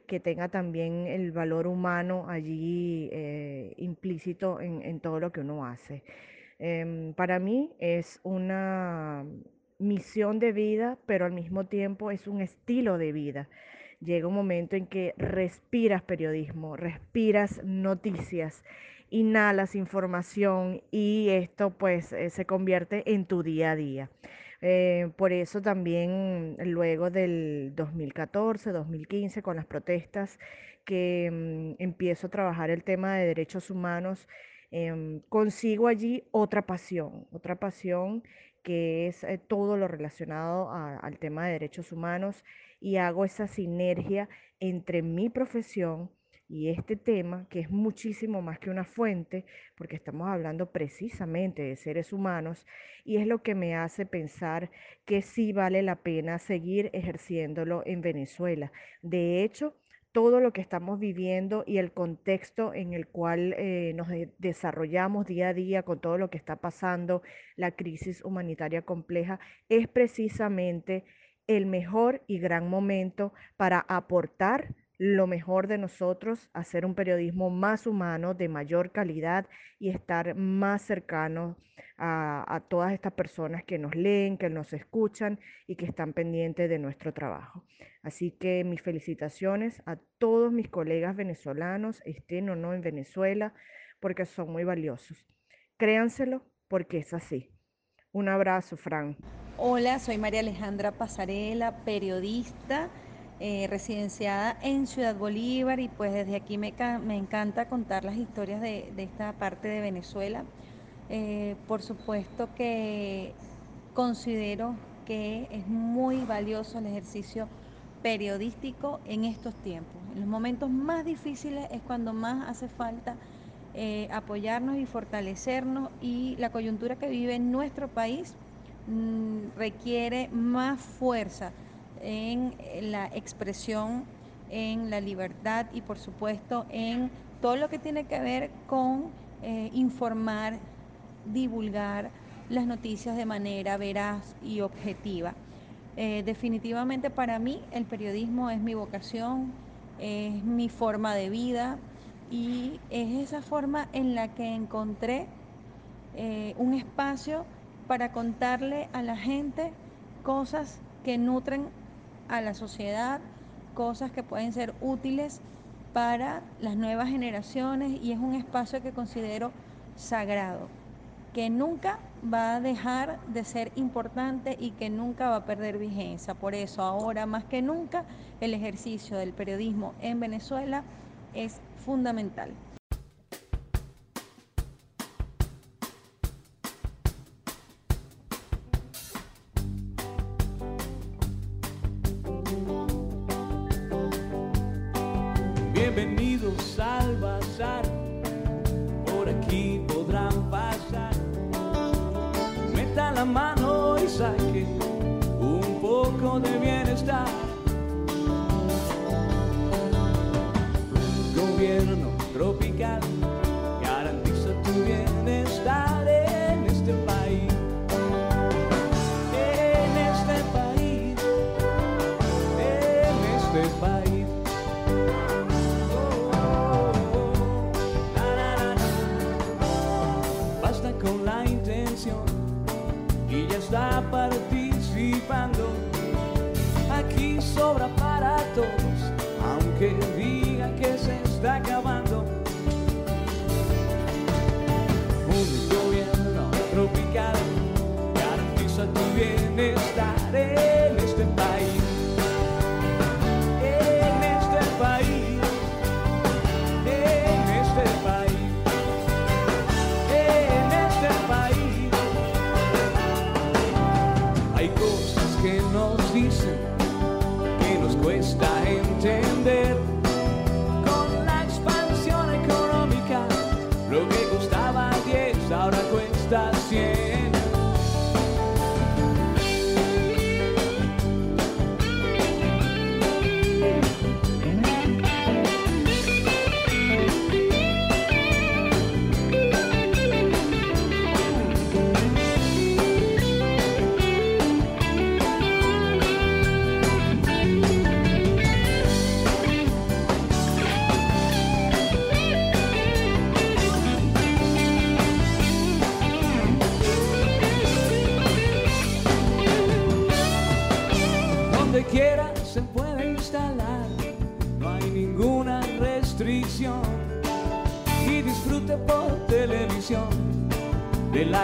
que tenga también el valor humano allí eh, implícito en, todo lo que uno hace. Em, para mí es una misión de vida, pero al mismo tiempo es un estilo de vida. Llega un momento en que respiras periodismo, respiras noticias, inhalas información y esto pues eh, se convierte en tu día a día. Eh, por eso también luego del 2014, 2015, con las protestas, que mm, empiezo a trabajar el tema de derechos humanos, em, consigo allí otra pasión, otra pasión que es eh, todo lo relacionado al tema de derechos humanos y hago esa sinergia entre mi profesión y este tema, que es muchísimo más que una fuente, porque estamos hablando precisamente de seres humanos, y es lo que me hace pensar que sí vale la pena seguir ejerciéndolo en Venezuela. De hecho, todo lo que estamos viviendo y el contexto en el cual eh, nos de- desarrollamos día a día con todo lo que está pasando, la crisis humanitaria compleja, es precisamente el mejor y gran momento para aportar lo mejor de nosotros, hacer un periodismo más humano, de mayor calidad y estar más cercano a, a todas estas personas que nos leen, que nos escuchan y que están pendientes de nuestro trabajo. Así que mis felicitaciones a todos mis colegas venezolanos, estén o no en Venezuela, porque son muy valiosos. Créanselo porque es así. Un abrazo, Fran. Hola, soy María Alejandra Pasarela, periodista eh, residenciada en Ciudad Bolívar y pues desde aquí me, me encanta contar las historias de, de esta parte de Venezuela. Eh, por supuesto que considero que es muy valioso el ejercicio periodístico en estos tiempos. En los momentos más difíciles es cuando más hace falta eh, apoyarnos y fortalecernos y la coyuntura que vive nuestro país mm, requiere más fuerza en la expresión, en la libertad y por supuesto en todo lo que tiene que ver con eh, informar, divulgar las noticias de manera veraz y objetiva. Eh, definitivamente para mí el periodismo es mi vocación, es mi forma de vida y es esa forma en la que encontré eh, un espacio para contarle a la gente cosas que nutren a la sociedad, cosas que pueden ser útiles para las nuevas generaciones y es un espacio que considero sagrado, que nunca va a dejar de ser importante y que nunca va a perder vigencia. Por eso ahora más que nunca el ejercicio del periodismo en Venezuela es fundamental. Participando. Aquí sobra para todos, aunque diga que se está acabando. Un gobierno tropical garantiza tu bienestar dicen que nos cuesta entender. Con la expansión económica, lo que costaba 10 ahora cuesta 100.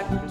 De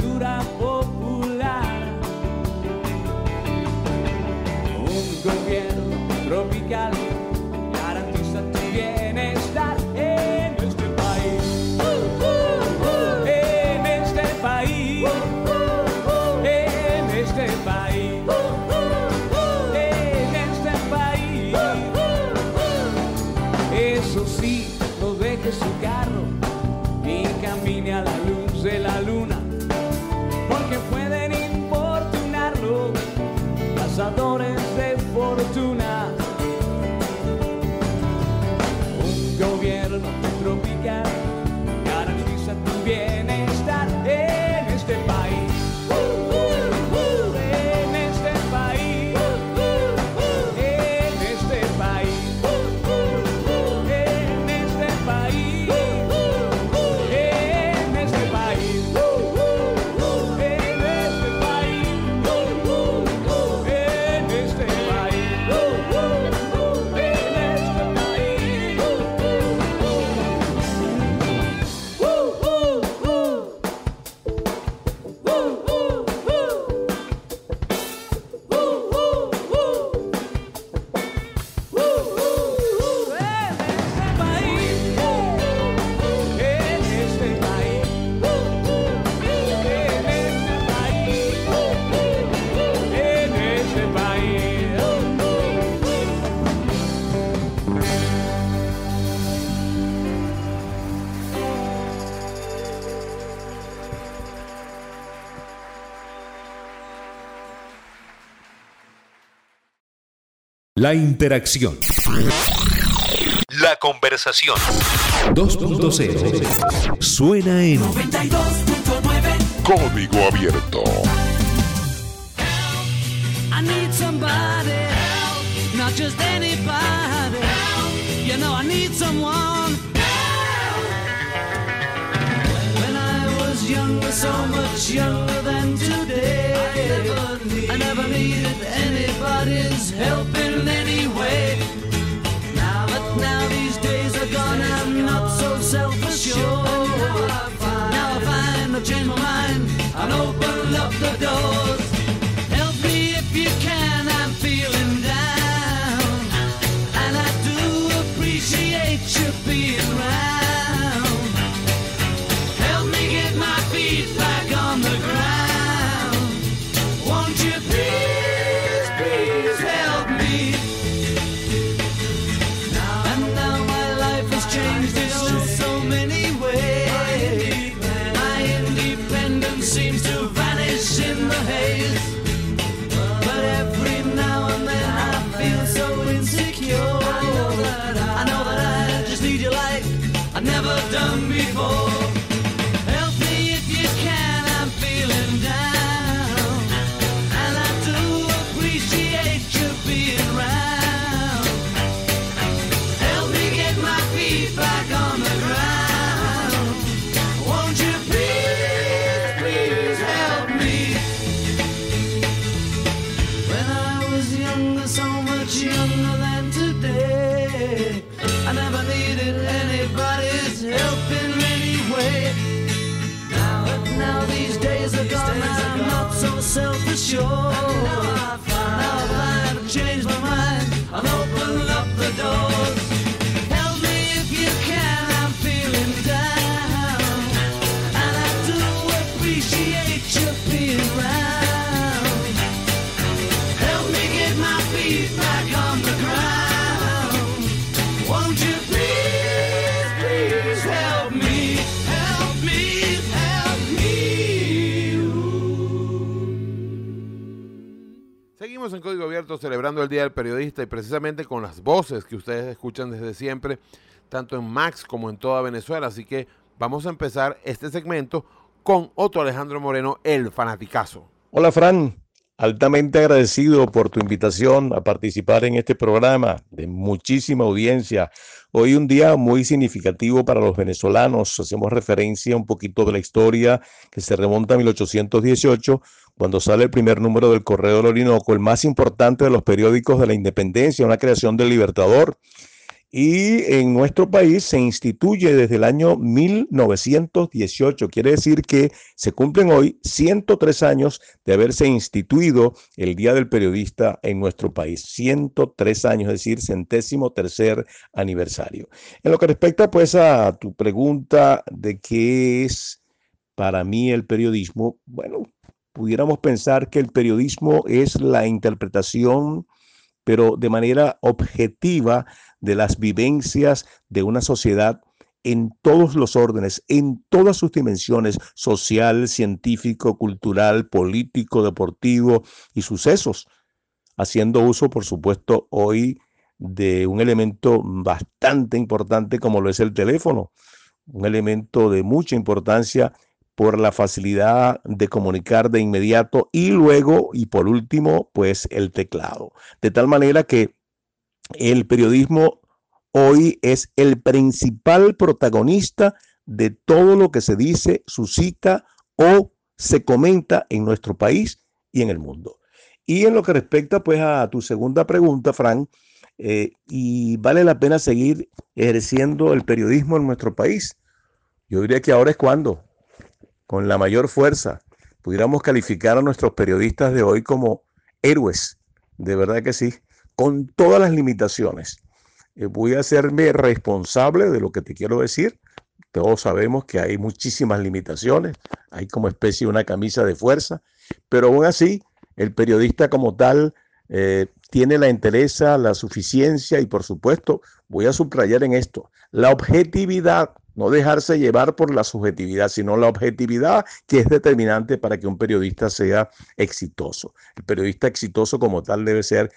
interacción. La conversación. 2.0. Suena en 92.9 Código Abierto. I need somebody help, not just anybody help. You know I need someone younger, so much younger than today, I never, needed anybody's help in any way. Now, but now these days are gone, I'm not so self-assured. Now I find I've changed my mind and opened up the doors. En Código Abierto celebrando el Día del Periodista y precisamente con las voces que ustedes escuchan desde siempre, tanto en Max como en toda Venezuela. Así que vamos a empezar este segmento con otro Alejandro Moreno, el fanaticazo. Hola Fran, altamente agradecido por tu invitación a participar en este programa de muchísima audiencia. Hoy un día muy significativo para los venezolanos. Hacemos referencia un poquito de la historia que se remonta a 1818, cuando sale el primer número del Correo del Orinoco, el más importante de los periódicos de la independencia, una creación del Libertador. Y en nuestro país se instituye desde el año 1918. Quiere decir que se cumplen hoy 103 años de haberse instituido el Día del Periodista en nuestro país. 103 años, es decir, centésimo tercer aniversario. En lo que respecta pues a tu pregunta de qué es para mí el periodismo, bueno, pudiéramos pensar que el periodismo es la interpretación, pero de manera objetiva, de las vivencias de una sociedad en todos los órdenes, en todas sus dimensiones, social, científico, cultural, político, deportivo y sucesos, haciendo uso, por supuesto, hoy de un elemento bastante importante como lo es el teléfono, un elemento de mucha importancia por la facilidad de comunicar de inmediato y luego, y por último, pues el teclado. De tal manera que el periodismo hoy es el principal protagonista de todo lo que se dice, suscita o se comenta en nuestro país y en el mundo. Y en lo que respecta pues a tu segunda pregunta, Fran, eh, y vale la pena seguir ejerciendo el periodismo en nuestro país. Yo diría que ahora es cuando, con la mayor fuerza, pudiéramos calificar a nuestros periodistas de hoy como héroes, de verdad que sí, con todas las limitaciones. Eh, voy a hacerme responsable de lo que te quiero decir. Todos sabemos que hay muchísimas limitaciones, hay como especie una camisa de fuerza, pero aún así el periodista como tal eh, tiene la entereza, la suficiencia y por supuesto, voy a subrayar en esto, la objetividad, no dejarse llevar por la subjetividad, sino la objetividad que es determinante para que un periodista sea exitoso. El periodista exitoso como tal debe ser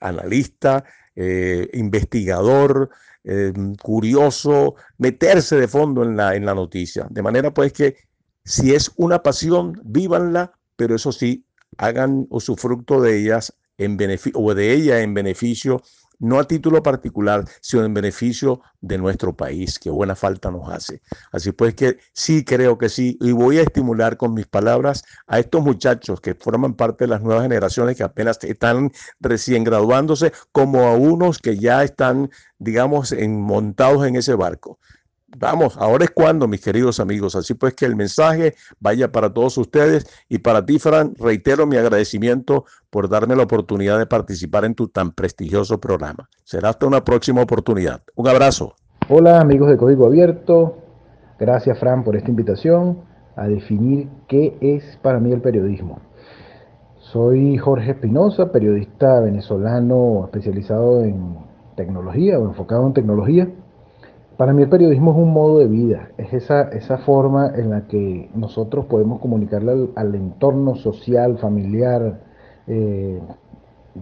analista, eh, investigador, eh, curioso, meterse de fondo en la, en la noticia. De manera pues que si es una pasión, vívanla, pero eso sí, hagan usufructo de ellas en o de ella en beneficio no a título particular, sino en beneficio de nuestro país, que buena falta nos hace. Así pues que sí, creo que sí, y voy a estimular con mis palabras a estos muchachos que forman parte de las nuevas generaciones que apenas están recién graduándose, como a unos que ya están, digamos, en, montados en ese barco. Vamos, ahora es cuando, mis queridos amigos. Así pues que el mensaje vaya para todos ustedes y para ti, Fran, reitero mi agradecimiento por darme la oportunidad de participar en tu tan prestigioso programa. Será hasta una próxima oportunidad. Un abrazo. Hola amigos de Código Abierto. Gracias, Fran, por esta invitación a definir qué es para mí el periodismo. Soy Jorge Espinosa, periodista venezolano especializado en tecnología o enfocado en tecnología. Para mí el periodismo es un modo de vida, es esa, esa forma en la que nosotros podemos comunicarle al, entorno social, familiar, eh,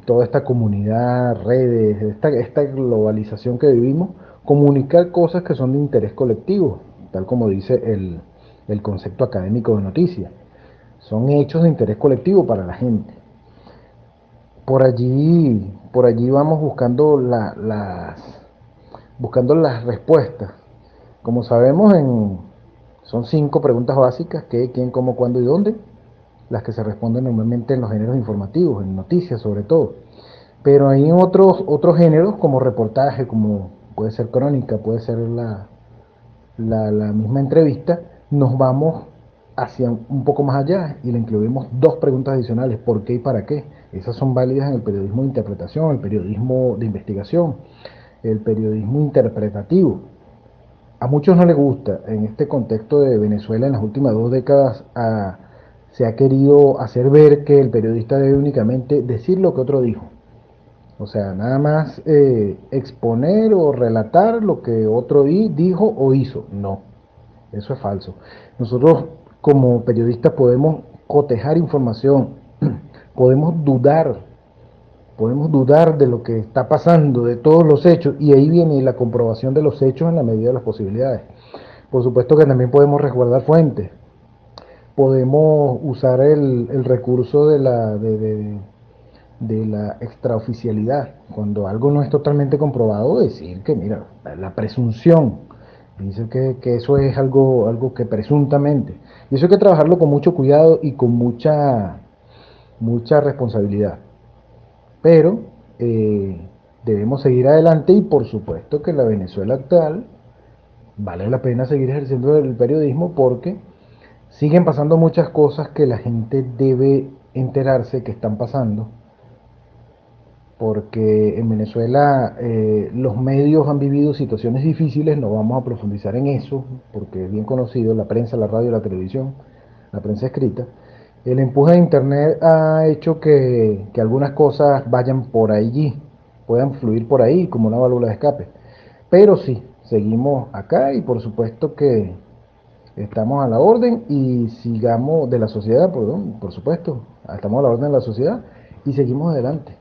toda esta comunidad, redes, esta, esta globalización que vivimos, comunicar cosas que son de interés colectivo, tal como dice el, el concepto académico de noticia. Son hechos de interés colectivo para la gente. Por allí, por allí vamos buscando la, las buscando las respuestas. Como sabemos, son cinco preguntas básicas, qué, quién, cómo, cuándo y dónde, las que se responden normalmente en los géneros informativos, en noticias sobre todo. Pero hay otros, otros géneros como reportaje, como puede ser crónica, puede ser la, la, la misma entrevista, nos vamos hacia un poco más allá y le incluimos dos preguntas adicionales, ¿por qué y para qué? Esas son válidas en el periodismo de interpretación, el periodismo de investigación el periodismo interpretativo. A muchos no les gusta, en este contexto de Venezuela en las últimas dos décadas se ha querido hacer ver que el periodista debe únicamente decir lo que otro dijo. O sea, nada más eh, exponer o relatar lo que otro dijo o hizo. No, eso es falso. Nosotros como periodistas podemos cotejar información, podemos dudar podemos dudar de lo que está pasando, de todos los hechos, y ahí viene la comprobación de los hechos en la medida de las posibilidades. Por supuesto que también podemos resguardar fuentes, podemos usar el, recurso de la, de, la extraoficialidad, cuando algo no es totalmente comprobado, decir que, mira, la presunción, dice que, que eso es algo, algo que presuntamente, y eso hay que trabajarlo con mucho cuidado y con mucha, mucha responsabilidad pero eh, debemos seguir adelante y por supuesto que la Venezuela actual vale la pena seguir ejerciendo el periodismo porque siguen pasando muchas cosas que la gente debe enterarse que están pasando. Porque en Venezuela eh, los medios han vivido situaciones difíciles, no vamos a profundizar en eso, porque es bien conocido, la prensa, la radio, la televisión, la prensa escrita, el empuje de Internet ha hecho que, algunas cosas vayan por allí, puedan fluir por ahí como una válvula de escape. Pero sí, seguimos acá y por supuesto que estamos a la orden y sigamos de la sociedad, perdón, por supuesto, estamos a la orden de la sociedad y seguimos adelante.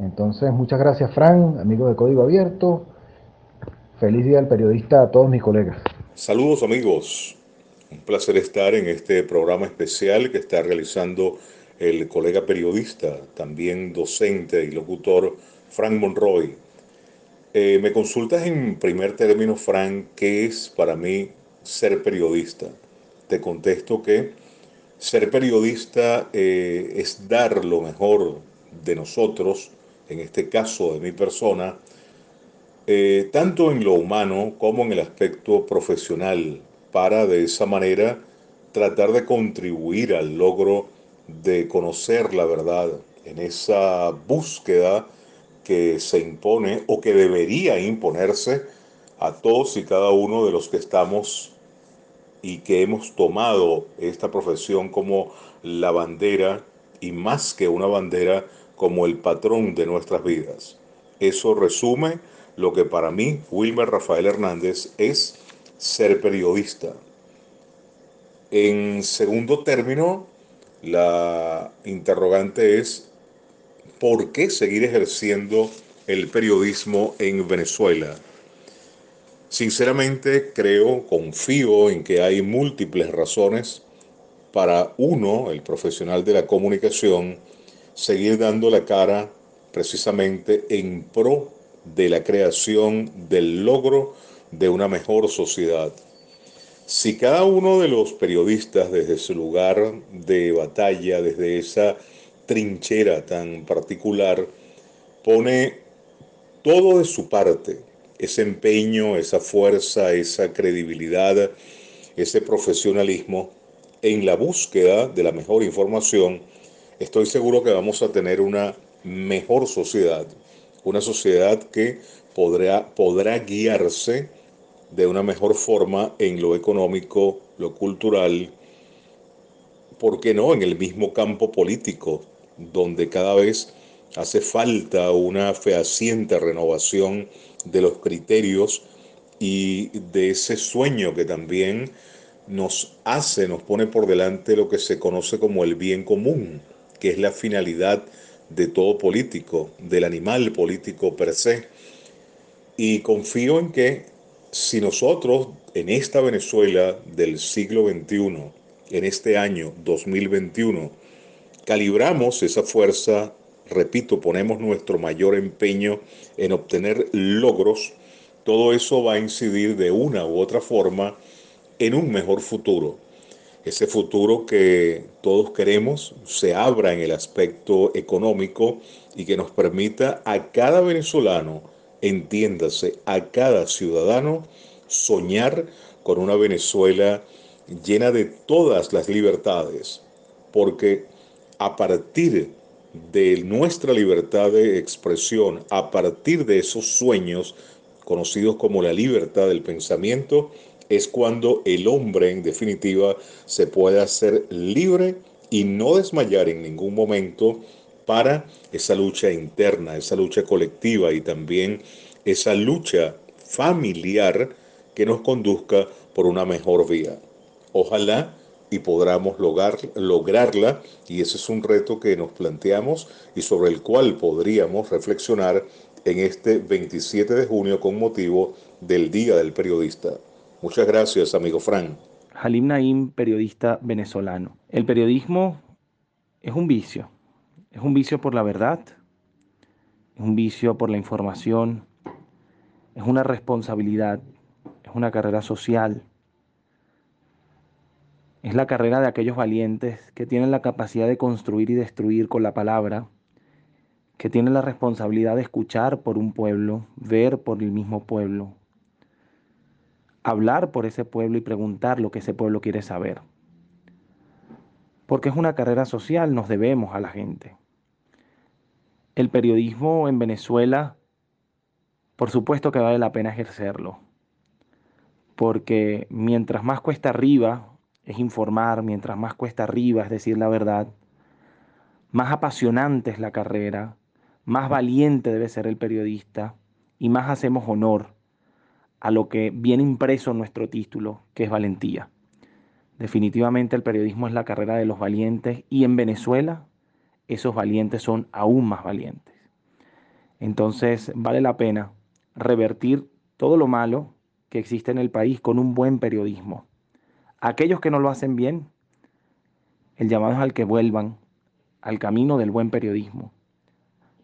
Entonces, muchas gracias, Fran, amigos de Código Abierto. Feliz día al periodista a todos mis colegas. Saludos, amigos. Un placer estar en este programa especial que está realizando el colega periodista, también docente y locutor, Frank Monroy. Eh, me consultas en primer término, Frank, ¿qué es para mí ser periodista? Te contesto que ser periodista eh, es dar lo mejor de nosotros, en este caso de mi persona, eh, tanto en lo humano como en el aspecto profesional para de esa manera tratar de contribuir al logro de conocer la verdad en esa búsqueda que se impone o que debería imponerse a todos y cada uno de los que estamos y que hemos tomado esta profesión como la bandera y más que una bandera como el patrón de nuestras vidas. Eso resume lo que para mí Wilmer Rafael Hernández es ser periodista. En segundo término, la interrogante es ¿por qué seguir ejerciendo el periodismo en Venezuela? Sinceramente creo, confío en que hay múltiples razones para uno, el profesional de la comunicación, seguir dando la cara precisamente en pro de la creación del logro de una mejor sociedad. Si cada uno de los periodistas desde su lugar de batalla, desde esa trinchera tan particular, pone todo de su parte, ese empeño, esa fuerza, esa credibilidad, ese profesionalismo en la búsqueda de la mejor información, estoy seguro que vamos a tener una mejor sociedad, una sociedad que podrá, podrá guiarse de una mejor forma en lo económico, lo cultural, ¿por qué no? En el mismo campo político, donde cada vez hace falta una fehaciente renovación de los criterios y de ese sueño que también nos hace, nos pone por delante lo que se conoce como el bien común, que es la finalidad de todo político, del animal político per se. Y confío en que si nosotros en esta Venezuela del siglo XXI, en este año 2021, calibramos esa fuerza repito, ponemos nuestro mayor empeño en obtener logros, todo eso va a incidir de una u otra forma en un mejor futuro. Ese futuro que todos queremos se abra en el aspecto económico y que nos permita a cada venezolano, entiéndase, a cada ciudadano, soñar con una Venezuela llena de todas las libertades, porque a partir de nuestra libertad de expresión a partir de esos sueños conocidos como la libertad del pensamiento, es cuando el hombre en definitiva se puede hacer libre y no desmayar en ningún momento para esa lucha interna, esa lucha colectiva y también esa lucha familiar que nos conduzca por una mejor vía. Ojalá y podamos lograr, lograrla y ese es un reto que nos planteamos y sobre el cual podríamos reflexionar en este 27 de junio con motivo del Día del Periodista. Muchas gracias, amigo Fran. Halim Naim, periodista venezolano. El periodismo es un vicio. Es un vicio por la verdad, es un vicio por la información, es una responsabilidad, es una carrera social, es la carrera de aquellos valientes que tienen la capacidad de construir y destruir con la palabra, que tienen la responsabilidad de escuchar por un pueblo, ver por el mismo pueblo, hablar por ese pueblo y preguntar lo que ese pueblo quiere saber. Porque es una carrera social, nos debemos a la gente. El periodismo en Venezuela, por supuesto que vale la pena ejercerlo, porque mientras más cuesta arriba es informar, mientras más cuesta arriba es decir la verdad, más apasionante es la carrera, más valiente debe ser el periodista y más hacemos honor a lo que viene impreso en nuestro título, que es valentía. Definitivamente el periodismo es la carrera de los valientes y en Venezuela esos valientes son aún más valientes. Entonces vale la pena revertir todo lo malo que existe en el país con un buen periodismo aquellos que no lo hacen bien, el llamado es al que vuelvan al camino del buen periodismo,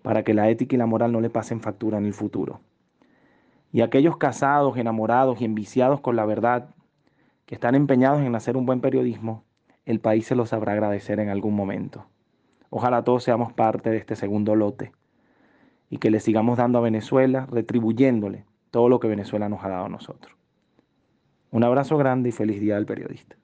para que la ética y la moral no le pasen factura en el futuro. Y aquellos casados, enamorados y enviciados con la verdad, que están empeñados en hacer un buen periodismo, el país se los sabrá agradecer en algún momento. Ojalá todos seamos parte de este segundo lote y que le sigamos dando a Venezuela, retribuyéndole todo lo que Venezuela nos ha dado a nosotros. Un abrazo grande y feliz día del periodista.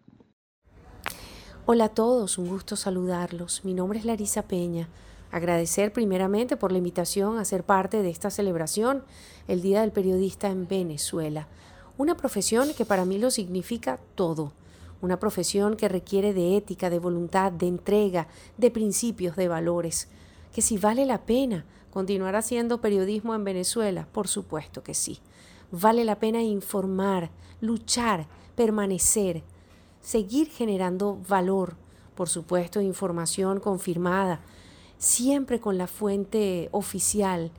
Hola a todos, un gusto saludarlos. Mi nombre es Larisa Peña. Agradecer primeramente por la invitación a ser parte de esta celebración, el Día del Periodista en Venezuela. Una profesión que para mí lo significa todo. Una profesión que requiere de ética, de voluntad, de entrega, de principios, de valores. Que si vale la pena continuar haciendo periodismo en Venezuela, por supuesto que sí. Vale la pena informar, luchar, permanecer, seguir generando valor, por supuesto, información confirmada, siempre con la fuente oficial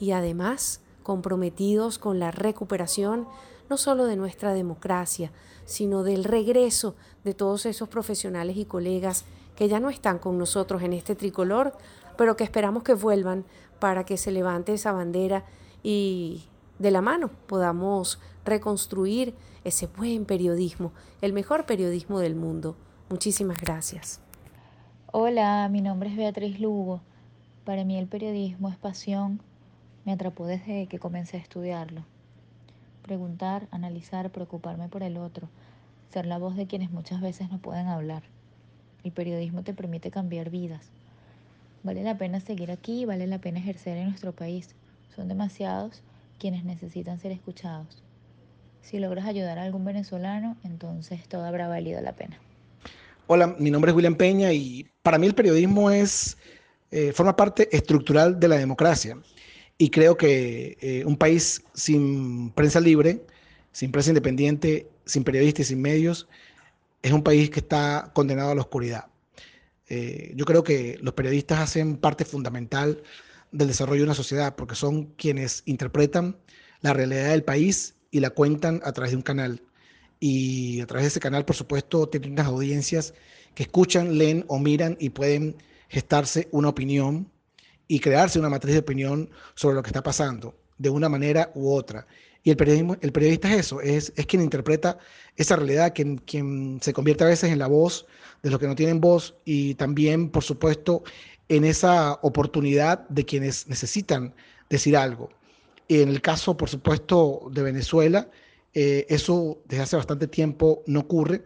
y además comprometidos con la recuperación no solo de nuestra democracia, sino del regreso de todos esos profesionales y colegas que ya no están con nosotros en este tricolor, pero que esperamos que vuelvan para que se levante esa bandera y de la mano podamos reconstruir ese buen periodismo, el mejor periodismo del mundo. Muchísimas gracias. Hola, mi nombre es Beatriz Lugo. Para mí el periodismo es pasión. Me atrapó desde que comencé a estudiarlo. Preguntar, analizar, preocuparme por el otro, ser la voz de quienes muchas veces no pueden hablar. El periodismo te permite cambiar vidas. Vale la pena seguir aquí, vale la pena ejercer en nuestro país. Son demasiados quienes necesitan ser escuchados. Si logras ayudar a algún venezolano, entonces todo habrá valido la pena. Hola, mi nombre es William Peña y para mí el periodismo es, eh, forma parte estructural de la democracia. Y creo que eh, un país sin prensa libre, sin prensa independiente, sin periodistas y sin medios, es un país que está condenado a la oscuridad. Eh, yo creo que los periodistas hacen parte fundamental del desarrollo de una sociedad porque son quienes interpretan la realidad del país y la cuentan a través de un canal. Y a través de ese canal, por supuesto, tienen unas audiencias que escuchan, leen o miran y pueden gestarse una opinión y crearse una matriz de opinión sobre lo que está pasando, de una manera u otra. Y el, periodismo, el periodista es eso, es, es quien interpreta esa realidad, quien, quien se convierte a veces en la voz de los que no tienen voz y también, por supuesto, en esa oportunidad de quienes necesitan decir algo. Y en el caso, por supuesto, de Venezuela, eh, eso desde hace bastante tiempo no ocurre.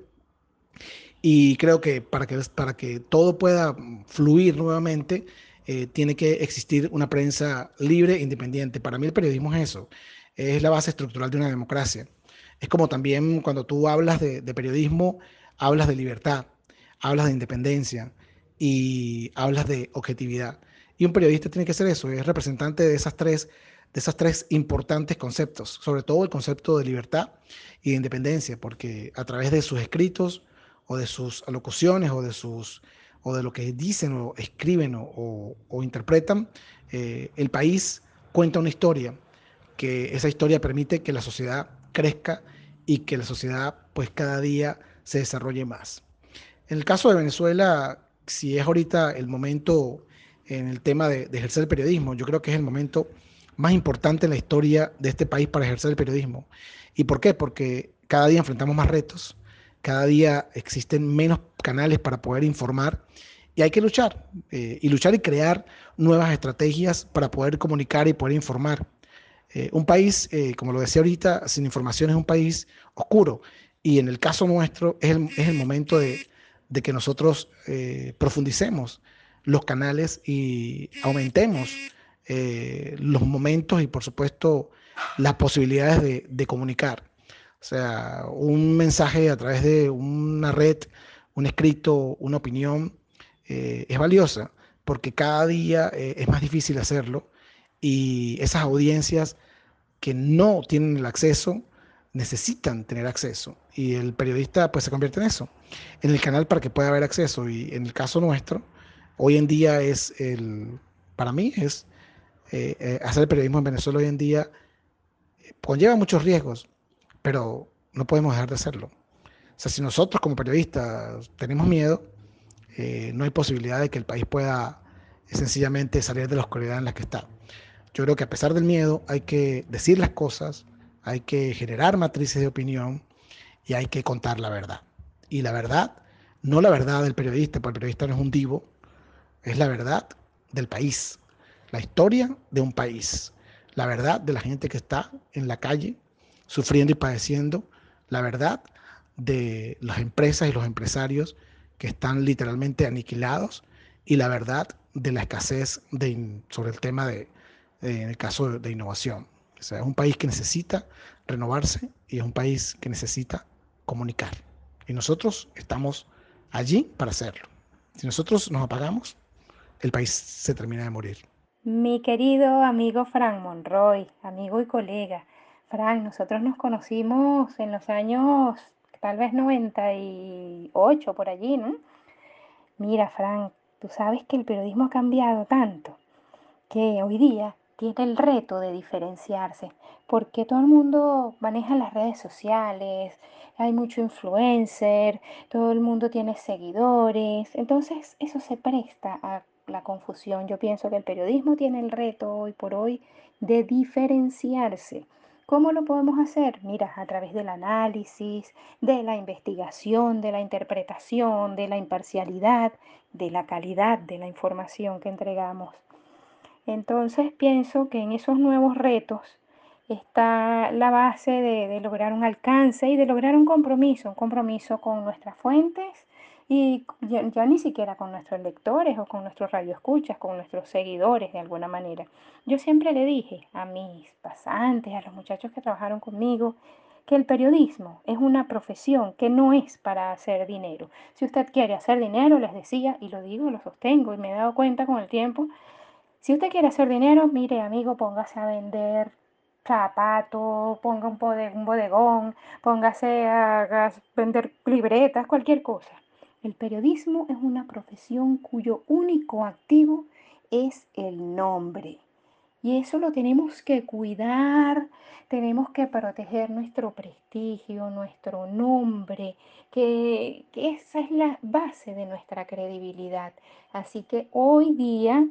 Y creo que para que, para que todo pueda fluir nuevamente, eh, tiene que existir una prensa libre e independiente. Para mí el periodismo es eso, es la base estructural de una democracia. Es como también cuando tú hablas de, periodismo, hablas de libertad, hablas de independencia y hablas de objetividad. Y un periodista tiene que ser eso, es representante de esas tres de esos tres importantes conceptos, sobre todo el concepto de libertad y de independencia, porque a través de sus escritos o de sus alocuciones o de, sus, o de lo que dicen o escriben o, interpretan, eh, el país cuenta una historia, que esa historia permite que la sociedad crezca y que la sociedad pues cada día se desarrolle más. En el caso de Venezuela, si es ahorita el momento en el tema de, de ejercer el periodismo, yo creo que es el momento más importante en la historia de este país para ejercer el periodismo. ¿Y por qué? Porque cada día enfrentamos más retos, cada día existen menos canales para poder informar y hay que luchar, eh, y luchar y crear nuevas estrategias para poder comunicar y poder informar. Eh, un país, eh, como lo decía ahorita, sin información es un país oscuro y en el caso nuestro es el, momento de, que nosotros profundicemos los canales y aumentemos los momentos y por supuesto las posibilidades de, comunicar. O sea, un mensaje a través de una red, un escrito, una opinión, eh, es valiosa porque cada día eh, es más difícil hacerlo y esas audiencias que no tienen el acceso necesitan tener acceso y el periodista pues se convierte en eso, en el canal para que pueda haber acceso. Y en el caso nuestro, hoy en día es el, para mí es eh, hacer periodismo en Venezuela hoy en día conlleva muchos riesgos, pero no podemos dejar de hacerlo. O sea, si nosotros como periodistas tenemos miedo, no hay posibilidad de que el país pueda sencillamente salir de la oscuridad en la que está. Yo creo que a pesar del miedo hay que decir las cosas, hay que generar matrices de opinión y hay que contar la verdad. Y la verdad, no la verdad del periodista, porque el periodista no es un divo, es la verdad del país, la historia de un país, la verdad de la gente que está en la calle sufriendo y padeciendo, la verdad de las empresas y los empresarios que están literalmente aniquilados y la verdad de la escasez de, sobre el tema de, en el caso de, innovación. Es un país que necesita renovarse y es un país que necesita comunicar. Y nosotros estamos allí para hacerlo. Si nosotros nos apagamos, el país se termina de morir. Mi querido amigo Frank Monroy, amigo y colega. Frank, nosotros nos conocimos en los años tal vez 98 por allí, ¿no? Mira, Frank, Tú sabes que el periodismo ha cambiado tanto que hoy día tiene el reto de diferenciarse, porque todo el mundo maneja las redes sociales, hay mucho influencer, todo el mundo tiene seguidores, entonces eso se presta a la confusión. Yo pienso que el periodismo tiene el reto hoy por hoy de diferenciarse. ¿Cómo lo podemos hacer? Mira, a través del análisis, de la investigación, de la interpretación, de la imparcialidad, de la calidad de la información que entregamos. Entonces pienso que en esos nuevos retos está la base de, lograr un alcance y de lograr un compromiso, un compromiso con nuestras fuentes y ya, ni siquiera con nuestros lectores o con nuestros radioescuchas, con nuestros seguidores de alguna manera. Yo siempre le dije a mis pasantes, a los muchachos que trabajaron conmigo, que el periodismo es una profesión que no es para hacer dinero. Si usted quiere hacer dinero, les decía, y lo digo, lo sostengo, y me he dado cuenta con el tiempo, si usted quiere hacer dinero, mire amigo, póngase a vender zapatos, ponga un, bodegón, póngase a, vender libretas, cualquier cosa. El periodismo es una profesión cuyo único activo es el nombre. Y eso lo tenemos que cuidar, tenemos que proteger nuestro prestigio, nuestro nombre, que, esa es la base de nuestra credibilidad. Así que hoy día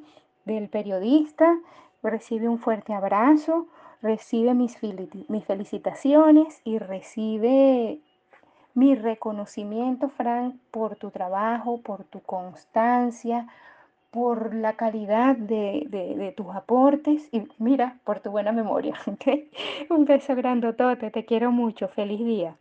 del periodista, recibe un fuerte abrazo, recibe mis felicitaciones y recibe mi reconocimiento, Frank, por tu trabajo, por tu constancia, por la calidad de, tus aportes y mira, por tu buena memoria. Un beso grandotote, te quiero mucho, feliz día.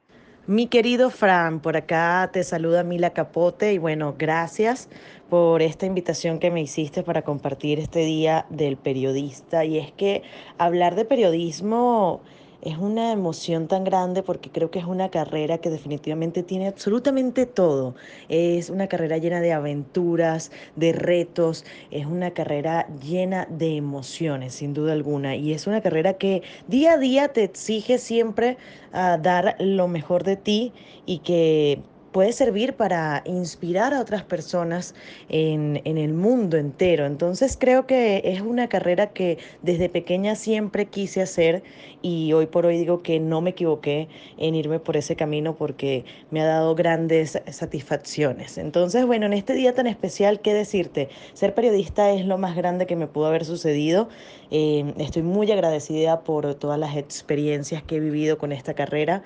Mi querido Fran, por acá te saluda Mila Capote y bueno, gracias por esta invitación que me hiciste para compartir este día del periodista. Y es que hablar de periodismo es una emoción tan grande porque creo que es una carrera que definitivamente tiene absolutamente todo. Es una carrera llena de aventuras, de retos, es una carrera llena de emociones, sin duda alguna. Y es una carrera que día a día te exige siempre a ah, dar lo mejor de ti y que puede servir para inspirar a otras personas en, el mundo entero. Entonces creo que es una carrera que desde pequeña siempre quise hacer y hoy por hoy digo que no me equivoqué en irme por ese camino porque me ha dado grandes satisfacciones. Entonces, bueno, en este día tan especial, ¿qué decirte? Ser periodista es lo más grande que me pudo haber sucedido. Eh, estoy muy agradecida por todas las experiencias que he vivido con esta carrera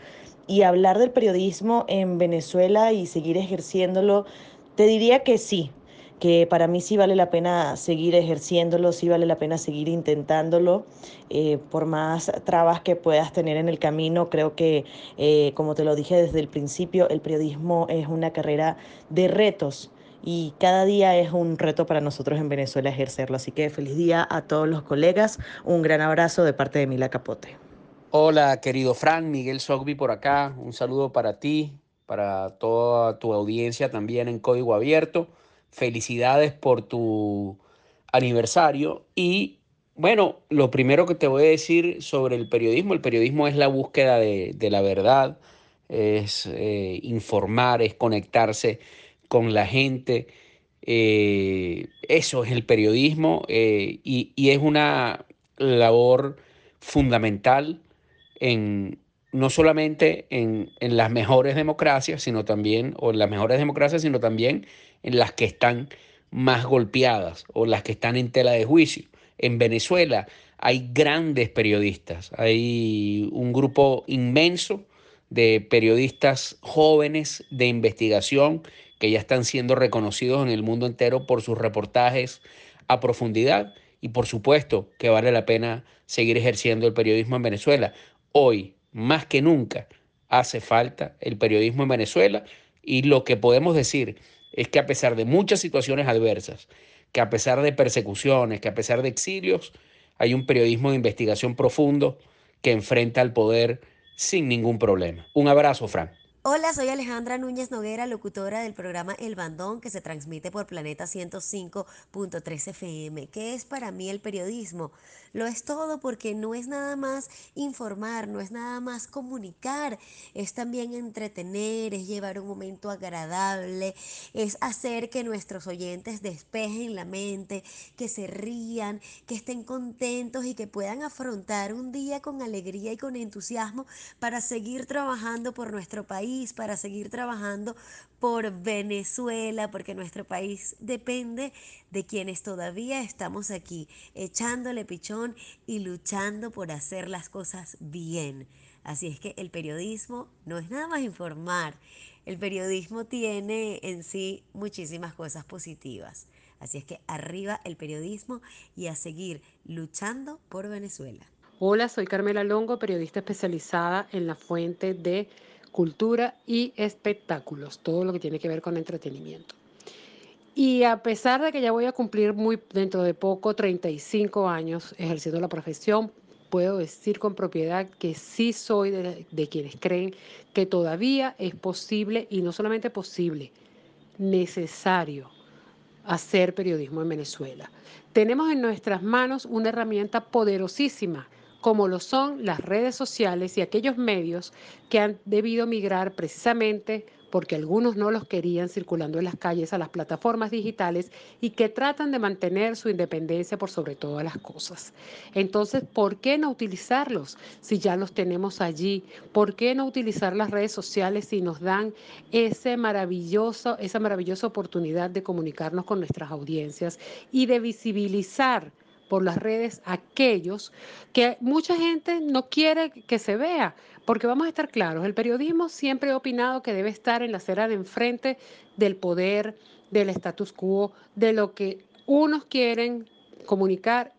y hablar del periodismo en Venezuela y seguir ejerciéndolo, te diría que sí, que para mí sí vale la pena seguir ejerciéndolo, sí vale la pena seguir intentándolo, eh, por más trabas que puedas tener en el camino, creo que, eh, como te lo dije desde el principio, el periodismo es una carrera de retos. Y cada día es un reto para nosotros en Venezuela ejercerlo. Así que feliz día a todos los colegas. Un gran abrazo de parte de Mila Capote. Hola, querido Frank, Miguel Sogby por acá. Un saludo para ti, para toda tu audiencia también en Código Abierto. Felicidades por tu aniversario. Y bueno, lo primero que te voy a decir sobre el periodismo, el periodismo es la búsqueda de, la verdad, es eh, informar, es conectarse con la gente. Eh, eso es el periodismo eh, y es una labor fundamental en no solamente en, las mejores democracias, sino también, o en las mejores democracias, sino también en las que están más golpeadas o las que están en tela de juicio. En Venezuela hay grandes periodistas, hay un grupo inmenso de periodistas jóvenes de investigación que ya están siendo reconocidos en el mundo entero por sus reportajes a profundidad y por supuesto que vale la pena seguir ejerciendo el periodismo en Venezuela hoy, más que nunca, hace falta el periodismo en Venezuela y lo que podemos decir es que a pesar de muchas situaciones adversas, que a pesar de persecuciones, que a pesar de exilios, hay un periodismo de investigación profundo que enfrenta al poder sin ningún problema. Un abrazo, Fran. Hola, soy Alejandra Núñez Noguera, locutora del programa El Bandón que se transmite por Planeta 105.3 FM. ¿Qué es para mí el periodismo? Lo es todo porque no es nada más informar, no es nada más comunicar, es también entretener, es llevar un momento agradable, es hacer que nuestros oyentes despejen la mente, que se rían, que estén contentos y que puedan afrontar un día con alegría y con entusiasmo para seguir trabajando por nuestro país, para seguir trabajando por Venezuela, porque nuestro país depende de quienes todavía estamos aquí, echándole pichón y luchando por hacer las cosas bien. Así es que el periodismo no es nada más informar, el periodismo tiene en sí muchísimas cosas positivas. Así es que arriba el periodismo y a seguir luchando por Venezuela. Hola, soy Carmela Longo, periodista especializada en la fuente de cultura y espectáculos, todo lo que tiene que ver con entretenimiento. Y a pesar de que ya voy a cumplir muy dentro de poco 35 años ejerciendo la profesión, puedo decir con propiedad que sí soy de, de quienes creen que todavía es posible y no solamente posible, necesario hacer periodismo en Venezuela. Tenemos en nuestras manos una herramienta poderosísima como lo son las redes sociales y aquellos medios que han debido migrar precisamente porque algunos no los querían circulando en las calles a las plataformas digitales y que tratan de mantener su independencia por sobre todas las cosas. Entonces, ¿por qué no utilizarlos si ya los tenemos allí? ¿Por qué no utilizar las redes sociales si nos dan ese maravilloso, esa maravillosa oportunidad de comunicarnos con nuestras audiencias y de visibilizar? Por las redes aquellos que mucha gente no quiere que se vea, porque vamos a estar claros, el periodismo siempre ha opinado que debe estar en la acera de enfrente del poder, del status quo, de lo que unos quieren comunicar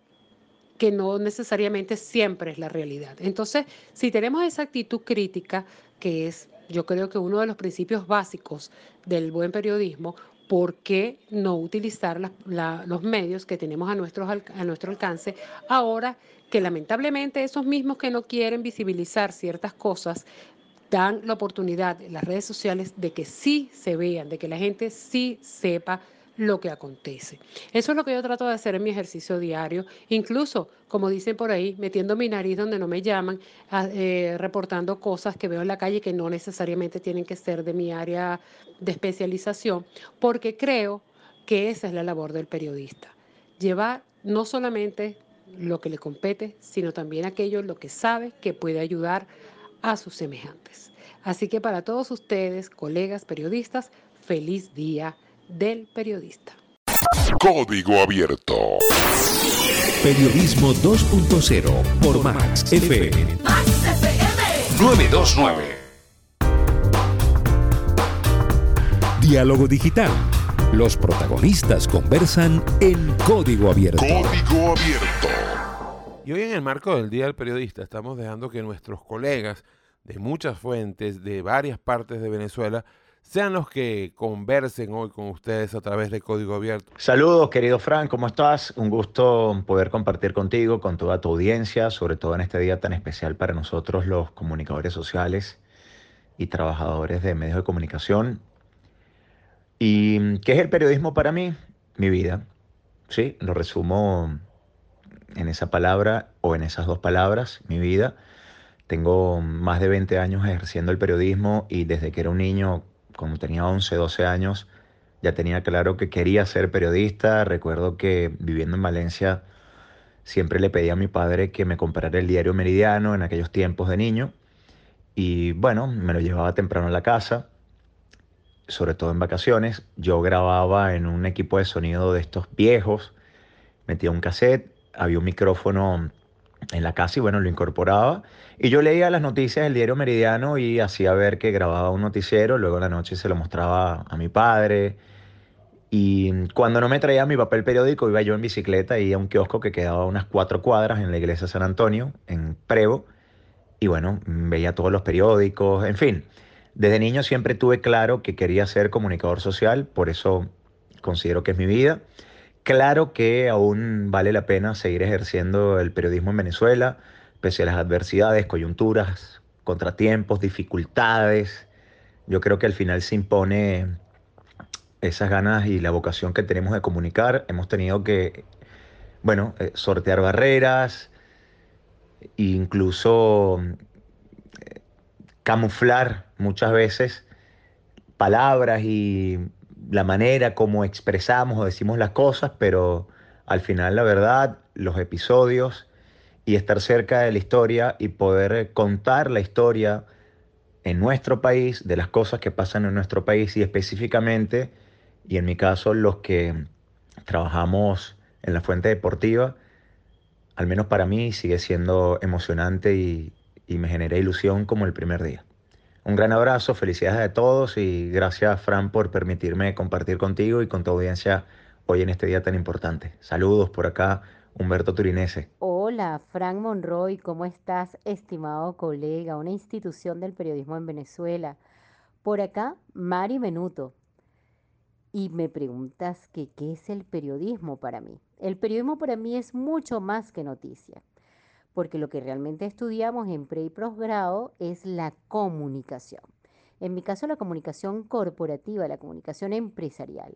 que no necesariamente siempre es la realidad. Entonces, si tenemos esa actitud crítica, que es yo creo que uno de los principios básicos del buen periodismo, ¿por qué no utilizar los medios que tenemos a nuestro, a nuestro alcance ahora que lamentablemente esos mismos que no quieren visibilizar ciertas cosas dan la oportunidad en las redes sociales de que sí se vean, de que la gente sí sepa lo que acontece. Eso es lo que yo trato de hacer en mi ejercicio diario, incluso, como dicen por ahí, metiendo mi nariz donde no me llaman, ah, eh, reportando cosas que veo en la calle que no necesariamente tienen que ser de mi área de especialización, porque creo que esa es la labor del periodista. Llevar no solamente lo que le compete, sino también aquello lo que sabe que puede ayudar a sus semejantes. Así que para todos ustedes, colegas periodistas, feliz día del periodista. Código Abierto. Periodismo 2.0 por Max FM. Max FM. 929. Diálogo digital. Los protagonistas conversan en Código Abierto. Código Abierto. Y hoy en el marco del Día del Periodista estamos dejando que nuestros colegas de muchas fuentes, de varias partes de Venezuela, sean los que conversen hoy con ustedes a través de Código Abierto. Saludos, querido Frank, ¿cómo estás? Un gusto poder compartir contigo, con toda tu audiencia, sobre todo en este día tan especial para nosotros los comunicadores sociales y trabajadores de medios de comunicación. ¿Y qué es el periodismo para mí? Mi vida. Sí, lo resumo en esa palabra o en esas dos palabras, mi vida. Tengo más de 20 años ejerciendo el periodismo y desde que era un niño cuando tenía 11, 12 años, ya tenía claro que quería ser periodista. Recuerdo que viviendo en Valencia siempre le pedí a mi padre que me comprara el diario Meridiano en aquellos tiempos de niño. Y bueno, me lo llevaba temprano a la casa, sobre todo en vacaciones. Yo grababa en un equipo de sonido de estos viejos, metía un cassette, había un micrófono en la casa y bueno, lo incorporaba. Y yo leía las noticias del diario Meridiano y hacía ver que grababa un noticiero, luego en la noche se lo mostraba a mi padre. Y cuando no me traía mi papel periódico, iba yo en bicicleta y a un kiosco que quedaba a unas cuatro cuadras en la iglesia San Antonio, en Prevo. Y bueno, veía todos los periódicos, en fin. Desde niño siempre tuve claro que quería ser comunicador social, por eso considero que es mi vida. Claro que aún vale la pena seguir ejerciendo el periodismo en Venezuela, pese las adversidades, coyunturas, contratiempos, dificultades. Yo creo que al final se impone esas ganas y la vocación que tenemos de comunicar. Hemos tenido que bueno, eh, sortear barreras, incluso eh, camuflar muchas veces palabras y la manera como expresamos o decimos las cosas, pero al final la verdad, los episodios y estar cerca de la historia y poder contar la historia en nuestro país, de las cosas que pasan en nuestro país y específicamente, y en mi caso los que trabajamos en la fuente deportiva, al menos para mí sigue siendo emocionante y, y me genera ilusión como el primer día. Un gran abrazo, felicidades a todos y gracias Fran por permitirme compartir contigo y con tu audiencia hoy en este día tan importante. Saludos por acá, Humberto Turinese. Hola, Frank Monroy, ¿cómo estás, estimado colega, una institución del periodismo en Venezuela? Por acá, Mari Menuto. Y me preguntas que qué es el periodismo para mí. El periodismo para mí es mucho más que noticia, porque lo que realmente estudiamos en pre y posgrado es la comunicación. En mi caso, la comunicación corporativa, la comunicación empresarial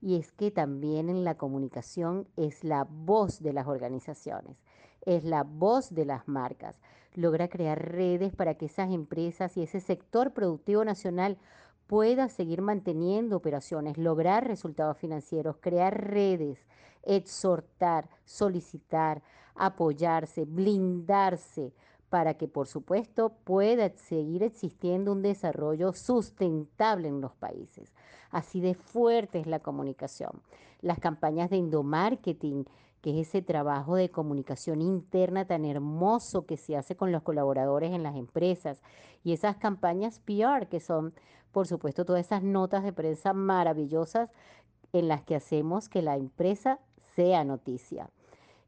y es que también en la comunicación es la voz de las organizaciones, es la voz de las marcas. Logra crear redes para que esas empresas y ese sector productivo nacional pueda seguir manteniendo operaciones, lograr resultados financieros, crear redes, exhortar, solicitar, apoyarse, blindarse para que por supuesto pueda seguir existiendo un desarrollo sustentable en los países. Así de fuerte es la comunicación. Las campañas de endomarketing, que es ese trabajo de comunicación interna tan hermoso que se hace con los colaboradores en las empresas, y esas campañas PR, que son, por supuesto, todas esas notas de prensa maravillosas en las que hacemos que la empresa sea noticia.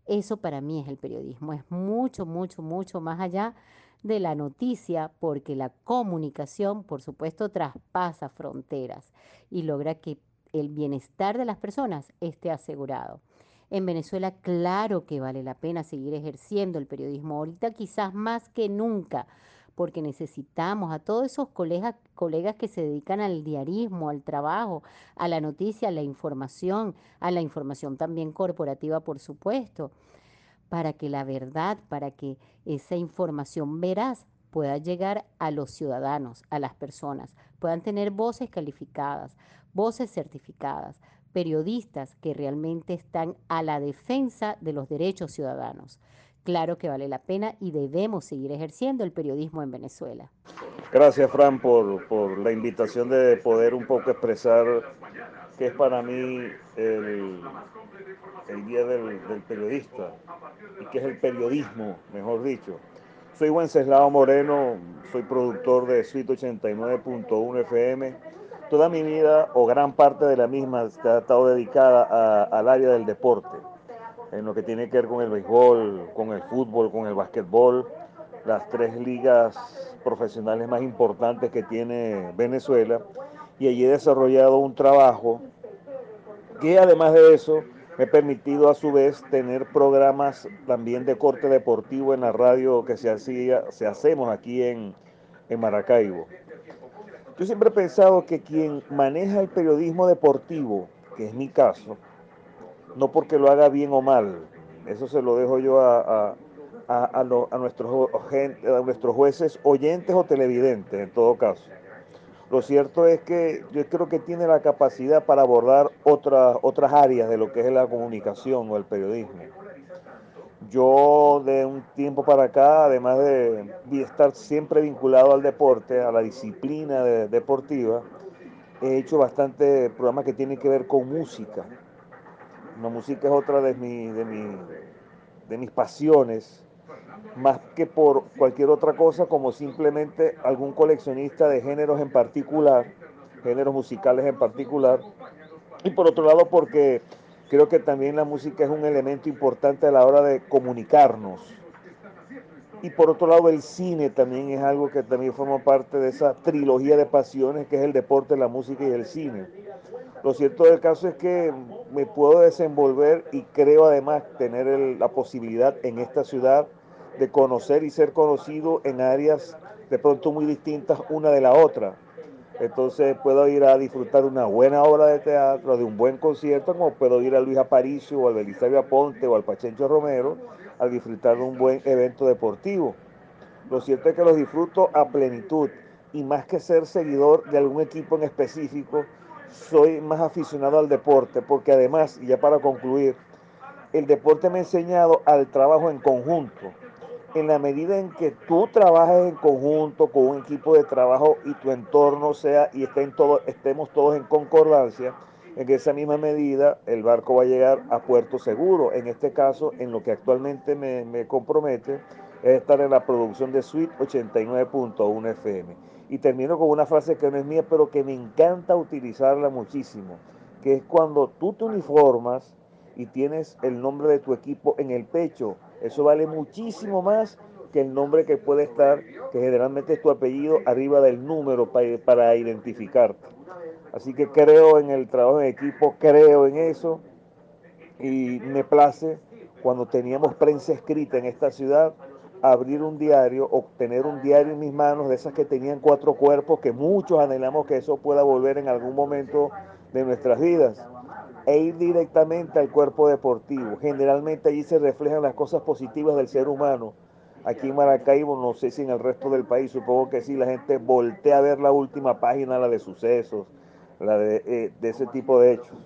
Eso para mí es el periodismo, es mucho, mucho, mucho más allá de la noticia porque la comunicación, por supuesto, traspasa fronteras y logra que el bienestar de las personas esté asegurado. En Venezuela, claro que vale la pena seguir ejerciendo el periodismo, ahorita quizás más que nunca, porque necesitamos a todos esos colegas, colegas que se dedican al diarismo, al trabajo, a la noticia, a la información, a la información también corporativa, por supuesto, para que la verdad, para que esa información veraz pueda llegar a los ciudadanos, a las personas, puedan tener voces calificadas, voces certificadas, periodistas que realmente están a la defensa de los derechos ciudadanos. Claro que vale la pena y debemos seguir ejerciendo el periodismo en Venezuela. Gracias, Fran, por, por la invitación de poder un poco expresar qué es para mí el, el Día del, Periodista y qué es el periodismo, mejor dicho. Soy Wenceslao Moreno, soy productor de Suite 89.1 FM. Toda mi vida, o gran parte de la misma, ha estado dedicada al área del deporte en lo que tiene que ver con el béisbol, con el fútbol, con el básquetbol, las tres ligas profesionales más importantes que tiene Venezuela. Y allí he desarrollado un trabajo que además de eso me ha permitido a su vez tener programas también de corte deportivo en la radio que se, hacía, se hacemos aquí en, en Maracaibo. Yo siempre he pensado que quien maneja el periodismo deportivo, que es mi caso, no porque lo haga bien o mal, eso se lo dejo yo a, a, a, nuestros, nuestros jueces oyentes o televidentes en todo caso. Lo cierto es que yo creo que tiene la capacidad para abordar otras, otras áreas de lo que es la comunicación o el periodismo. Yo de un tiempo para acá, además de estar siempre vinculado al deporte, a la disciplina deportiva, he hecho bastante programas que tienen que ver con música la música es otra de, mi, de, mi, de mis pasiones, más que por cualquier otra cosa, como simplemente algún coleccionista de géneros en particular, géneros musicales en particular. Y por otro lado, porque creo que también la música es un elemento importante a la hora de comunicarnos. Y por otro lado, el cine también es algo que también forma parte de esa trilogía de pasiones que es el deporte, la música y el cine. Lo cierto del caso es que me puedo desenvolver y creo además tener la posibilidad en esta ciudad de conocer y ser conocido en áreas de pronto muy distintas una de la otra. Entonces puedo ir a disfrutar de una buena obra de teatro, de un buen concierto, como puedo ir a Luis Aparicio o al Belisario Aponte o al Pachencho Romero a disfrutar de un buen evento deportivo. Lo cierto es que los disfruto a plenitud y más que ser seguidor de algún equipo en específico, soy más aficionado al deporte, porque además, y ya para concluir, el deporte me ha enseñado al trabajo en conjunto. En la medida en que tú trabajes en conjunto con un equipo de trabajo y tu entorno sea y estemos todos en concordancia, en esa misma medida el barco va a llegar a puerto seguro. En este caso, en lo que actualmente me, me compromete, es estar en la producción de Suite 89.1 FM. Y termino con una frase que no es mía, pero que me encanta utilizarla muchísimo, que es cuando tú te uniformas y tienes el nombre de tu equipo en el pecho, eso vale muchísimo más que el nombre que puede estar, que generalmente es tu apellido, arriba del número para, identificarte. Así que creo en el trabajo en equipo, creo en eso y me place cuando teníamos prensa escrita en esta ciudad, abrir un diario, obtener un diario en mis manos, de esas que tenían cuatro cuerpos, que muchos anhelamos que eso pueda volver en algún momento de nuestras vidas, e ir directamente al cuerpo deportivo. Generalmente allí se reflejan las cosas positivas del ser humano. Aquí en Maracaibo, no sé si en el resto del país, supongo que sí, la gente voltea a ver la última página, la de sucesos, la de, eh, ese tipo de hechos.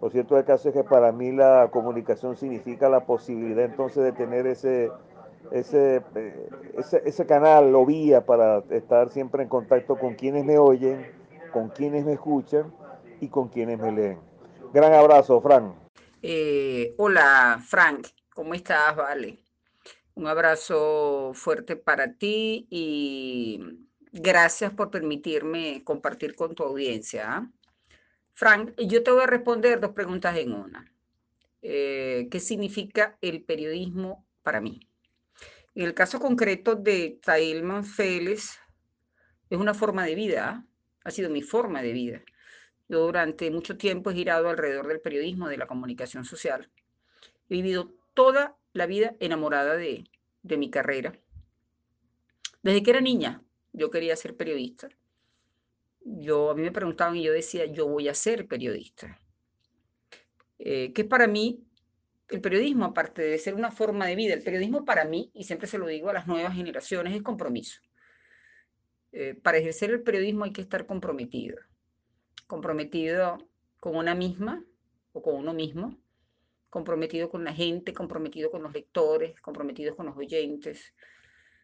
Lo cierto del caso es que para mí la comunicación significa la posibilidad entonces de tener ese, ese, eh, ese, ese, canal o vía para estar siempre en contacto con quienes me oyen, con quienes me escuchan y con quienes me leen. Gran abrazo, Frank. Eh, hola, Frank, ¿cómo estás? Vale. Un abrazo fuerte para ti y gracias por permitirme compartir con tu audiencia. ¿ah? Frank, yo te voy a responder dos preguntas en una. Eh, ¿Qué significa el periodismo para mí? En el caso concreto de Tailman Félix, es una forma de vida, ¿ah? ha sido mi forma de vida. Yo durante mucho tiempo he girado alrededor del periodismo, de la comunicación social. He vivido toda la vida enamorada de, de mi carrera. Desde que era niña, yo quería ser periodista. Yo, a mí me preguntaban y yo decía, yo voy a ser periodista. Eh, que para mí el periodismo, aparte de ser una forma de vida, el periodismo para mí, y siempre se lo digo a las nuevas generaciones, es compromiso. Eh, para ejercer el periodismo hay que estar comprometido. Comprometido con una misma o con uno mismo, comprometido con la gente, comprometido con los lectores, comprometidos con los oyentes,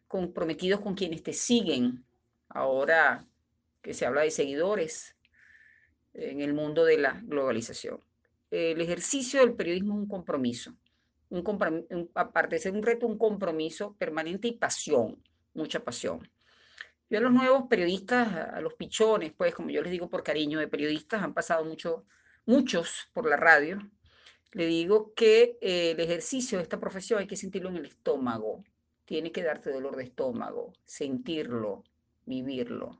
comprometidos con quienes te siguen. Ahora que se habla de seguidores en el mundo de la globalización el ejercicio del periodismo es un compromiso, un, aparte de ser un reto, un compromiso permanente y pasión, mucha pasión. Yo a los nuevos periodistas, a los pichones, pues como yo les digo por cariño de periodistas, han pasado mucho, muchos por la radio, le digo que eh, el ejercicio de esta profesión hay que sentirlo en el estómago, tiene que darte dolor de estómago, sentirlo, vivirlo,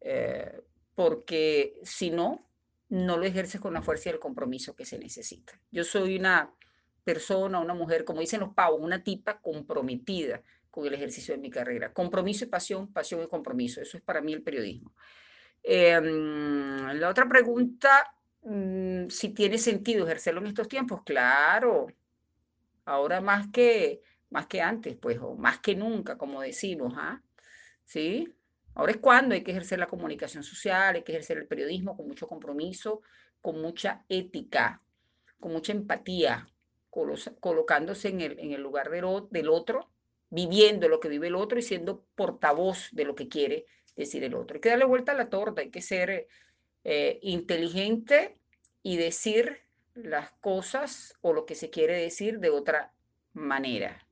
eh, porque si no, no lo ejerces con la fuerza y el compromiso que se necesita. Yo soy una persona, una mujer, como dicen los pavos, una tipa comprometida con el ejercicio de mi carrera. Compromiso y pasión, pasión y compromiso. Eso es para mí el periodismo. Em, la otra pregunta, mm, si tiene sentido ejercerlo en estos tiempos, claro. Ahora más que, más que antes, pues, o más que nunca, como decimos, ¿ah? ¿Sí? Ahora es cuando hay que ejercer la comunicación social, hay que ejercer el periodismo con mucho compromiso, con mucha ética, con mucha empatía, colocándose en el, en el lugar del, otro, viviendo lo que vive el otro y siendo portavoz de lo que quiere decir el otro. Hay que darle vuelta a la torta, hay que ser eh, inteligente y decir las cosas o lo que se quiere decir de otra manera.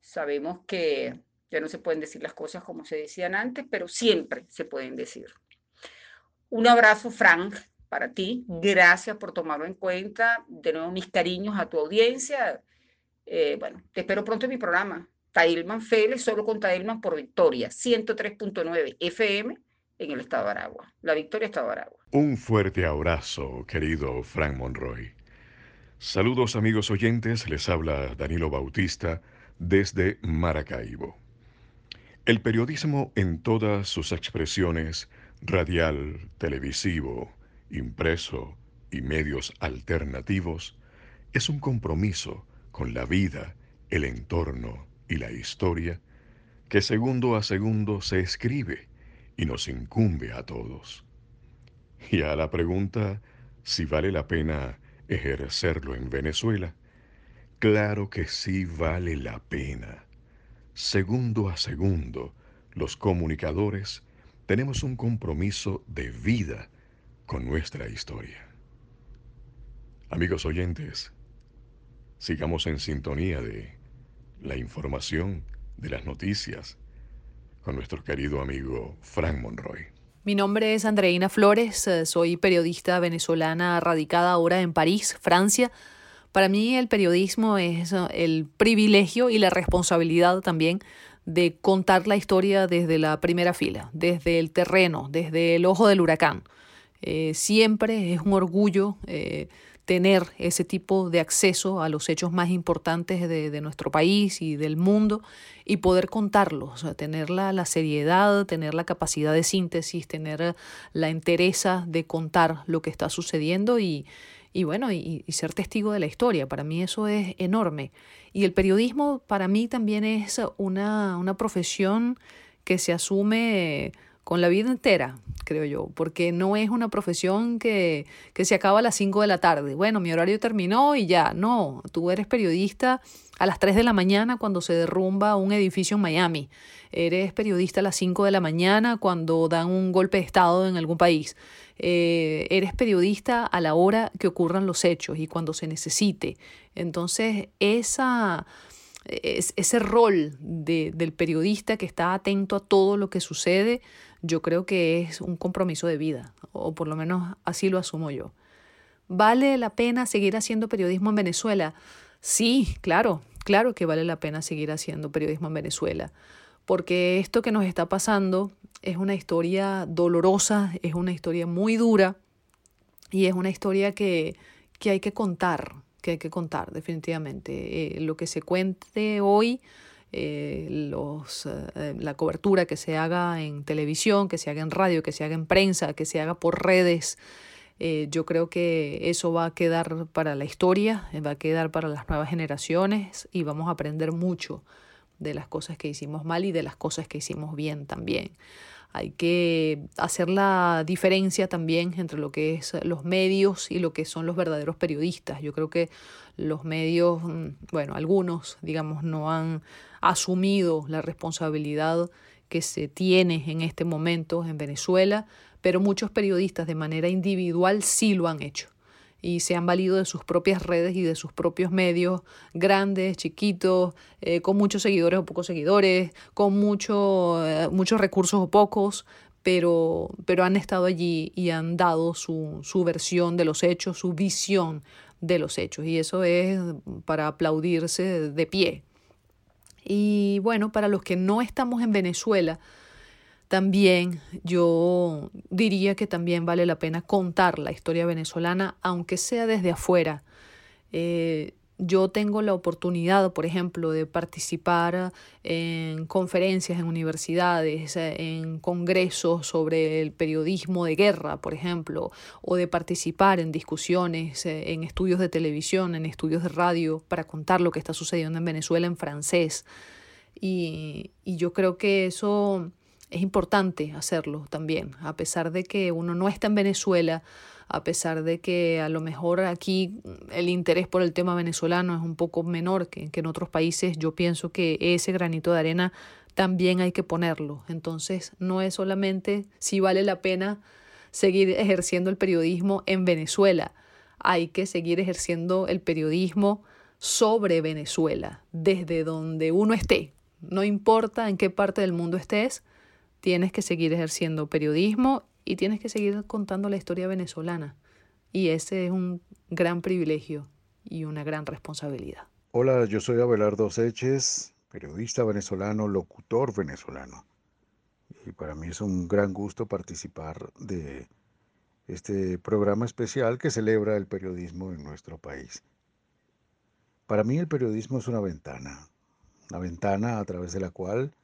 Sabemos que ya no se pueden decir las cosas como se decían antes, pero siempre se pueden decir. Un abrazo, Frank, para ti. Gracias por tomarlo en cuenta. De nuevo, mis cariños a tu audiencia. Eh, bueno, te espero pronto en mi programa. Tailman Félix, solo con Tailman por Victoria, 103.9 FM en el estado de Aragua. La Victoria, estado de Aragua. Un fuerte abrazo, querido Frank Monroy. Saludos amigos oyentes, les habla Danilo Bautista desde Maracaibo. El periodismo en todas sus expresiones radial, televisivo, impreso y medios alternativos, es un compromiso con la vida, el entorno y la historia que segundo a segundo se escribe y nos incumbe a todos. Y a la pregunta si vale la pena ejercerlo en Venezuela, claro que sí vale la pena. Segundo a segundo, los comunicadores tenemos un compromiso de vida con nuestra historia. Amigos oyentes, sigamos en sintonía de la información, de las noticias, con nuestro querido amigo Frank Monroy. Mi nombre es Andreina Flores, eh, soy periodista venezolana radicada ahora en París, Francia. Para mí el periodismo es eh, el privilegio y la responsabilidad también de contar la historia desde la primera fila, desde el terreno, desde el ojo del huracán. Eh, siempre es un orgullo tener ese tipo de acceso a los hechos más importantes de, nuestro país y del mundo y poder contarlos, tener la, seriedad, tener la capacidad de síntesis, tener la entereza de contar lo que está sucediendo y, bueno, y, ser testigo de la historia. Para mí eso es enorme. Y el periodismo para mí también es una, una profesión que se asume con la vida entera, creo yo, porque no es una profesión que, que se acaba a las 5 de la tarde. Bueno, mi horario terminó y ya, no, tú eres periodista a las 3 de la mañana cuando se derrumba un edificio en Miami. Eres periodista a las 5 de la mañana cuando dan un golpe de Estado en algún país. Eh, eres periodista a la hora que ocurran los hechos y cuando se necesite. Entonces, esa ese rol de, del periodista que está atento a todo lo que sucede, yo creo que es un compromiso de vida, o por lo menos así lo asumo yo. ¿Vale la pena seguir haciendo periodismo en Venezuela? Sí, claro, claro que vale la pena seguir haciendo periodismo en Venezuela, porque esto que nos está pasando es una historia dolorosa, es una historia muy dura y es una historia que, que hay que contar, que hay que contar definitivamente. Eh, lo que se cuente hoy eh, los, eh, la cobertura que se haga en televisión, que se haga en radio, que se haga en prensa, que se haga por redes. Eh, yo creo que eso va a quedar para la historia, va a quedar para las nuevas generaciones y vamos a aprender mucho de las cosas que hicimos mal y de las cosas que hicimos bien también. Hay que hacer la diferencia también entre lo que es los medios y lo que son los verdaderos periodistas. Yo creo que los medios, mm, bueno, algunos, digamos, no han asumido la responsabilidad que se tiene en este momento en Venezuela, pero muchos periodistas de manera individual sí lo han hecho y se han valido de sus propias redes y de sus propios medios, grandes, chiquitos, eh, con muchos seguidores o pocos seguidores, con mucho, eh, muchos recursos o pocos, pero, pero han estado allí y han dado su, su versión de los hechos, su visión de los hechos. Y eso es para aplaudirse de pie. Y bueno, para los que no estamos en Venezuela, también yo diría que también vale la pena contar la historia venezolana, aunque sea desde afuera. Eh, yo tengo la oportunidad, por ejemplo, de participar en conferencias en universidades, en congresos sobre el periodismo de guerra, por ejemplo, o de participar en discusiones, eh, en estudios de televisión, en estudios de radio, para contar lo que está sucediendo en Venezuela en francés. Y, y yo creo que eso es importante hacerlo también, a pesar de que uno no está en Venezuela, a pesar de que a lo mejor aquí el interés por el tema venezolano es un poco menor que, en otros países, yo pienso que ese granito de arena también hay que ponerlo. Entonces, no es solamente si vale la pena seguir ejerciendo el periodismo en Venezuela, hay que seguir ejerciendo el periodismo sobre Venezuela, desde donde uno esté. No importa en qué parte del mundo estés, tienes que seguir ejerciendo periodismo y tienes que seguir contando la historia venezolana. Y ese es un gran privilegio y una gran responsabilidad. Hola, yo soy Abelardo Seches, periodista venezolano, locutor venezolano. Y para mí es un gran gusto participar de este programa especial que celebra el periodismo en nuestro país. Para mí el periodismo es una ventana, una ventana a través de la cual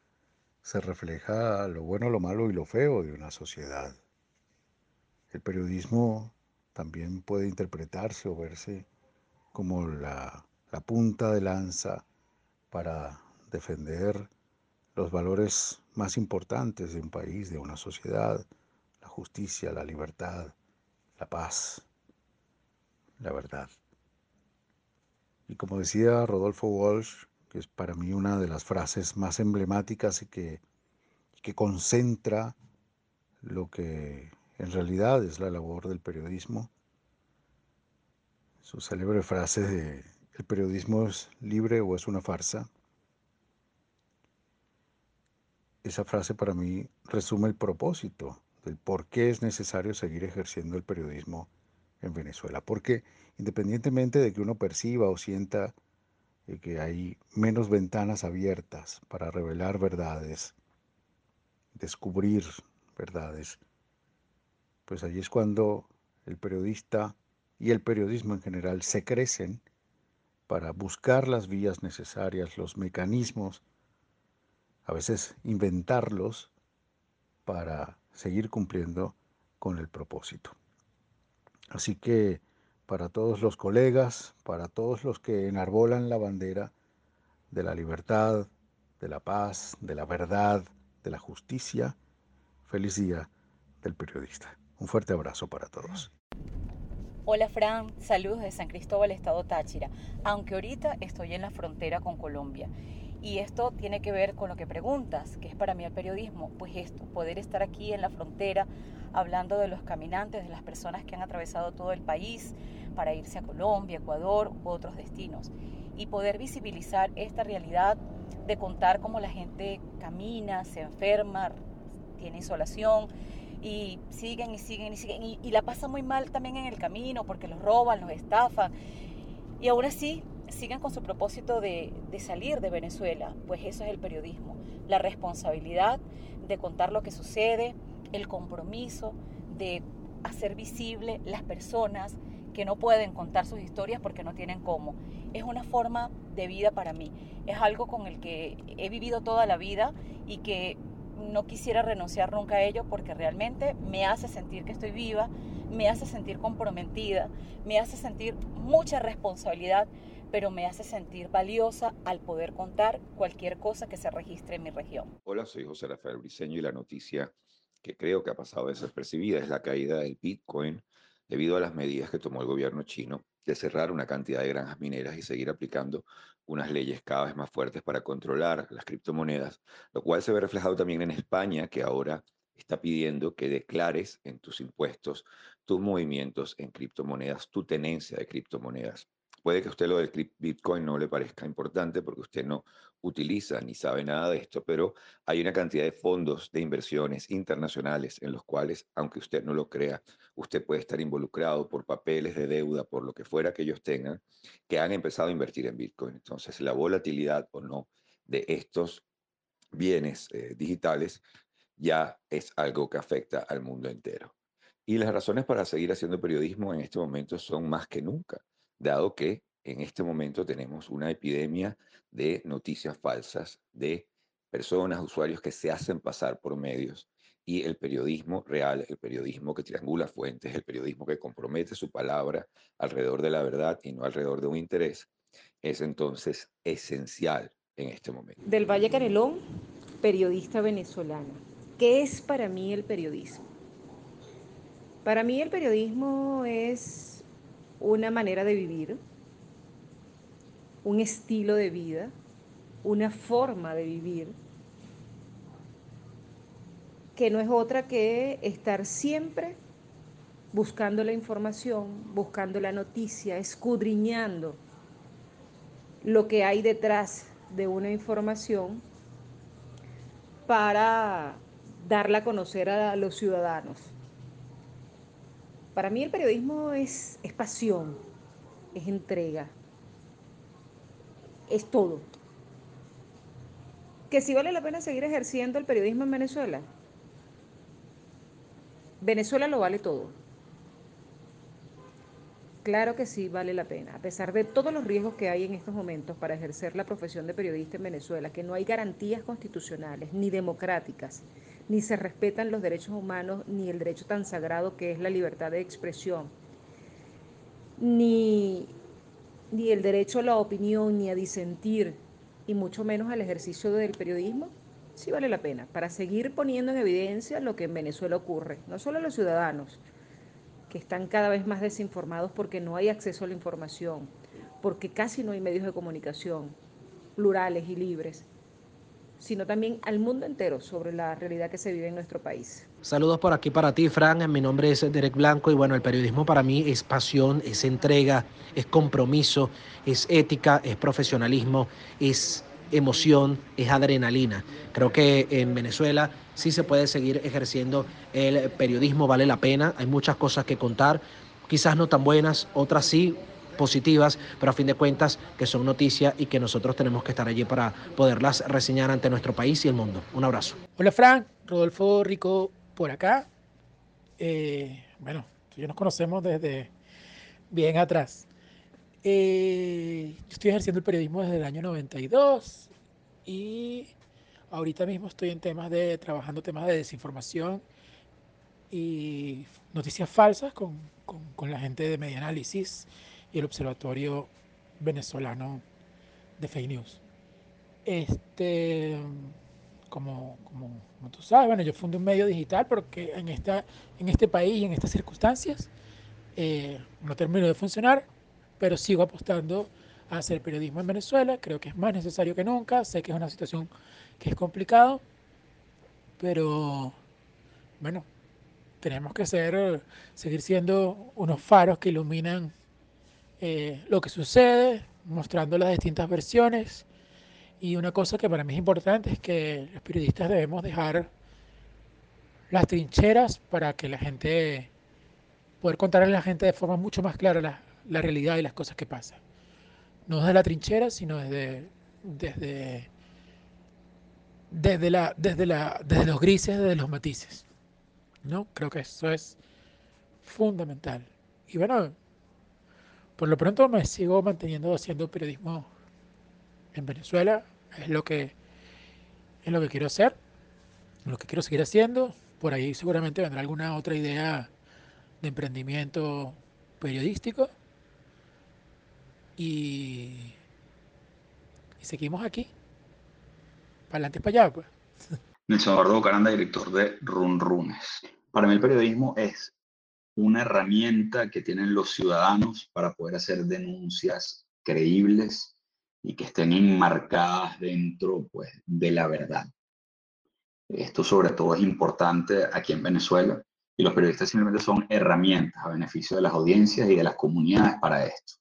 se refleja lo bueno, lo malo y lo feo de una sociedad. El periodismo también puede interpretarse o verse como la, punta de lanza para defender los valores más importantes de un país, de una sociedad, la justicia, la libertad, la paz, la verdad. Y como decía Rodolfo Walsh, que es para mí una de las frases más emblemáticas y que, que concentra lo que en realidad es la labor del periodismo, su célebre frase de ¿el periodismo es libre o es una farsa? Esa frase para mí resume el propósito del por qué es necesario seguir ejerciendo el periodismo en Venezuela. Porque independientemente de que uno perciba o sienta eh, que hay menos ventanas abiertas para revelar verdades, descubrir verdades, pues allí es cuando el periodista y el periodismo en general se crecen para buscar las vías necesarias, los mecanismos, a veces inventarlos para seguir cumpliendo con el propósito. Así que para todos los colegas, para todos los que enarbolan la bandera de la libertad, de la paz, de la verdad, de la justicia, feliz día del periodista. Un fuerte abrazo para todos. Hola Fran, saludos de San Cristóbal, Estado Táchira, aunque ahorita estoy en la frontera con Colombia. Y esto tiene que ver con lo que preguntas, que es para mí el periodismo, pues esto, poder estar aquí en la frontera hablando de los caminantes, de las personas que han atravesado todo el país para irse a Colombia, Ecuador u otros destinos. Y poder visibilizar esta realidad de contar cómo la gente camina, se enferma, tiene insolación y siguen y siguen y siguen y, la pasa muy mal también en el camino porque los roban, los estafan y aún así siguen con su propósito de, de, salir de Venezuela, pues eso es el periodismo, la responsabilidad de contar lo que sucede, el compromiso de hacer visible las personas que no pueden contar sus historias porque no tienen cómo. Es una forma de vida para mí, es algo con el que he vivido toda la vida y que no quisiera renunciar nunca a ello porque realmente me hace sentir que estoy viva, me hace sentir comprometida, me hace sentir mucha responsabilidad, pero me hace sentir valiosa al poder contar cualquier cosa que se registre en mi región. Hola, soy José Rafael Briceño y la noticia que creo que ha pasado desapercibida es la caída del Bitcoin debido a las medidas que tomó el gobierno chino de cerrar una cantidad de granjas mineras y seguir aplicando unas leyes cada vez más fuertes para controlar las criptomonedas, lo cual se ve reflejado también en España, que ahora está pidiendo que declares en tus impuestos tus movimientos en criptomonedas, tu tenencia de criptomonedas. Puede que a usted lo del Bitcoin no le parezca importante porque usted no utiliza ni sabe nada de esto, pero hay una cantidad de fondos de inversiones internacionales en los cuales, aunque usted no lo crea, usted puede estar involucrado por papeles de deuda, por lo que fuera que ellos tengan, que han empezado a invertir en Bitcoin. Entonces, la volatilidad o no de estos bienes eh, digitales ya es algo que afecta al mundo entero. Y las razones para seguir haciendo periodismo en este momento son más que nunca dado que en este momento tenemos una epidemia de noticias falsas, de personas, usuarios que se hacen pasar por medios y el periodismo real, el periodismo que triangula fuentes, el periodismo que compromete su palabra alrededor de la verdad y no alrededor de un interés, es entonces esencial en este momento. Del Valle Canelón, periodista venezolana. ¿Qué es para mí el periodismo? Para mí el periodismo es una manera de vivir, un estilo de vida, una forma de vivir, que no es otra que estar siempre buscando la información, buscando la noticia, escudriñando lo que hay detrás de una información para darla a conocer a los ciudadanos. Para mí el periodismo es, pasión, es entrega, es todo. ¿Que si vale la pena seguir ejerciendo el periodismo en Venezuela? Venezuela lo vale todo. Claro que sí vale la pena, a pesar de todos los riesgos que hay en estos momentos para ejercer la profesión de periodista en Venezuela, que no hay garantías constitucionales ni democráticas ni se respetan los derechos humanos, ni el derecho tan sagrado que es la libertad de expresión, ni, ni el derecho a la opinión, ni a disentir, y mucho menos al ejercicio del periodismo, sí vale la pena, para seguir poniendo en evidencia lo que en Venezuela ocurre, no solo a los ciudadanos, que están cada vez más desinformados porque no hay acceso a la información, porque casi no hay medios de comunicación plurales y libres, sino también al mundo entero sobre la realidad que se vive en nuestro país. Saludos por aquí para ti, Fran. Mi nombre es Derek Blanco y bueno, el periodismo para mí es pasión, es entrega, es compromiso, es ética, es profesionalismo, es emoción, es adrenalina. Creo que en Venezuela sí se puede seguir ejerciendo el periodismo, vale la pena, hay muchas cosas que contar, quizás no tan buenas, otras sí, positivas, pero a fin de cuentas que son noticias y que nosotros tenemos que estar allí para poderlas reseñar ante nuestro país y el mundo. Un abrazo. Hola Frank, Rodolfo Rico por acá. Eh, bueno, tú y yo nos conocemos desde bien atrás. Eh, yo estoy ejerciendo el periodismo desde el año 92 y ahorita mismo estoy en temas de, trabajando temas de desinformación y noticias falsas con, con, con la gente de Media Análisis y el Observatorio Venezolano de Fake News. Este, como, como, como, tú sabes, bueno, yo fundé un medio digital porque en, esta, en este país y en estas circunstancias eh, no termino de funcionar pero sigo apostando a hacer periodismo en Venezuela. Creo que es más necesario que nunca. Sé que es una situación que es complicado, pero bueno, tenemos que ser, seguir siendo unos faros que iluminan eh, lo que sucede, mostrando las distintas versiones. Y una cosa que para mí es importante es que los periodistas debemos dejar las trincheras para que la gente, poder contarle a la gente de forma mucho más clara las, la realidad y las cosas que pasan. No desde la trinchera, sino desde, desde, desde, la, desde, la, desde los grises, desde los matices. ¿no? Creo que eso es fundamental. Y bueno, por lo pronto me sigo manteniendo haciendo periodismo en Venezuela. Es lo que, es lo que quiero hacer, lo que quiero seguir haciendo. Por ahí seguramente vendrá alguna otra idea de emprendimiento periodístico. Y, y seguimos aquí. Para adelante y para allá, pues. Nelson Eduardo Caranda, director de Run Runes. Para mí el periodismo es una herramienta que tienen los ciudadanos para poder hacer denuncias creíbles y que estén enmarcadas dentro pues, de la verdad. Esto sobre todo es importante aquí en Venezuela y los periodistas simplemente son herramientas a beneficio de las audiencias y de las comunidades para esto.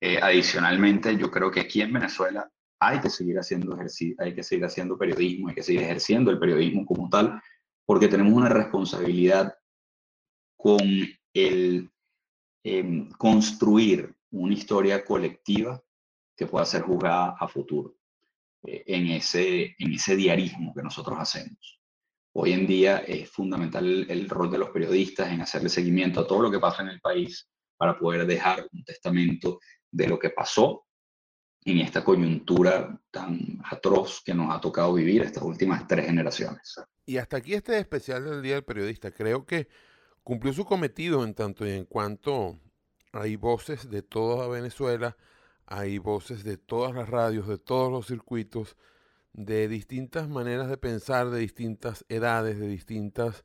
Eh, adicionalmente, yo creo que aquí en Venezuela hay que seguir haciendo hay que seguir haciendo periodismo, hay que seguir ejerciendo el periodismo como tal, porque tenemos una responsabilidad con el em, construir una historia colectiva que pueda ser juzgada a futuro eh, en, ese, en ese diarismo que nosotros hacemos. Hoy en día es fundamental el, el rol de los periodistas en hacerle seguimiento a todo lo que pasa en el país para poder dejar un testamento de lo que pasó en esta coyuntura tan atroz que nos ha tocado vivir estas últimas tres generaciones. Y hasta aquí este especial del Día del Periodista. Creo que cumplió su cometido en tanto y en cuanto hay voces de toda Venezuela, hay voces de todas las radios, de todos los circuitos, de distintas maneras de pensar, de distintas edades, de distintas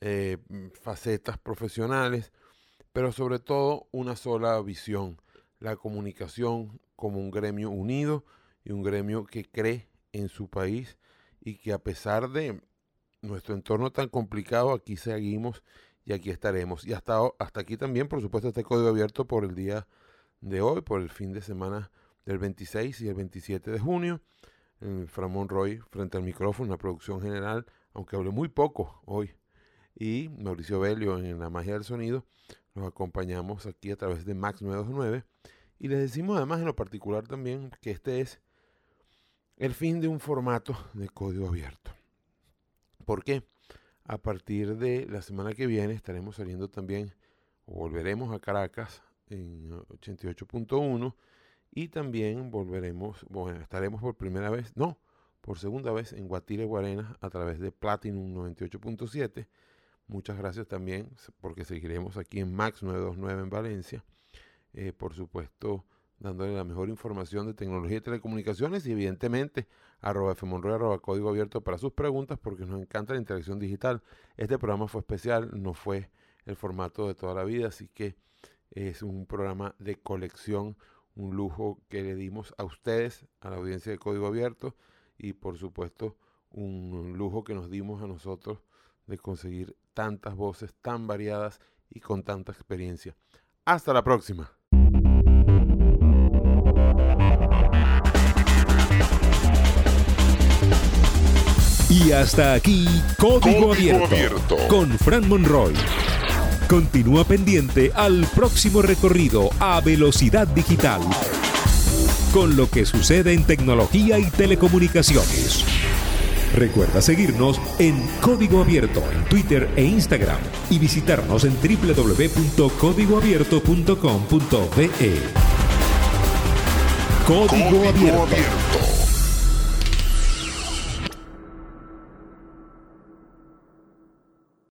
eh, facetas profesionales, pero sobre todo una sola visión la comunicación como un gremio unido y un gremio que cree en su país y que a pesar de nuestro entorno tan complicado, aquí seguimos y aquí estaremos. Y hasta, hasta aquí también, por supuesto, este código abierto por el día de hoy, por el fin de semana del 26 y el 27 de junio. Fran Monroy frente al micrófono, la producción general, aunque hablé muy poco hoy. Y Mauricio Belio en la magia del sonido. Nos acompañamos aquí a través de Max 929 y les decimos además en lo particular también que este es el fin de un formato de código abierto. ¿Por qué? A partir de la semana que viene estaremos saliendo también, o volveremos a Caracas en 88.1 y también volveremos, bueno, estaremos por primera vez, no, por segunda vez en Guatire Guarenas a través de Platinum 98.7. Muchas gracias también porque seguiremos aquí en Max 929 en Valencia. Eh, por supuesto, dándole la mejor información de tecnología y telecomunicaciones y evidentemente arroba fmonroy, arroba código abierto para sus preguntas porque nos encanta la interacción digital. Este programa fue especial, no fue el formato de toda la vida, así que es un programa de colección, un lujo que le dimos a ustedes, a la audiencia de código abierto y por supuesto un lujo que nos dimos a nosotros de conseguir tantas voces tan variadas y con tanta experiencia. Hasta la próxima. Y hasta aquí, Código, abierto, con Fran Monroy. Continúa pendiente al próximo recorrido a velocidad digital con lo que sucede en tecnología y telecomunicaciones. Recuerda seguirnos en Código Abierto en Twitter e Instagram y visitarnos en www.códigoabierto.com.be. Código, Código abierto.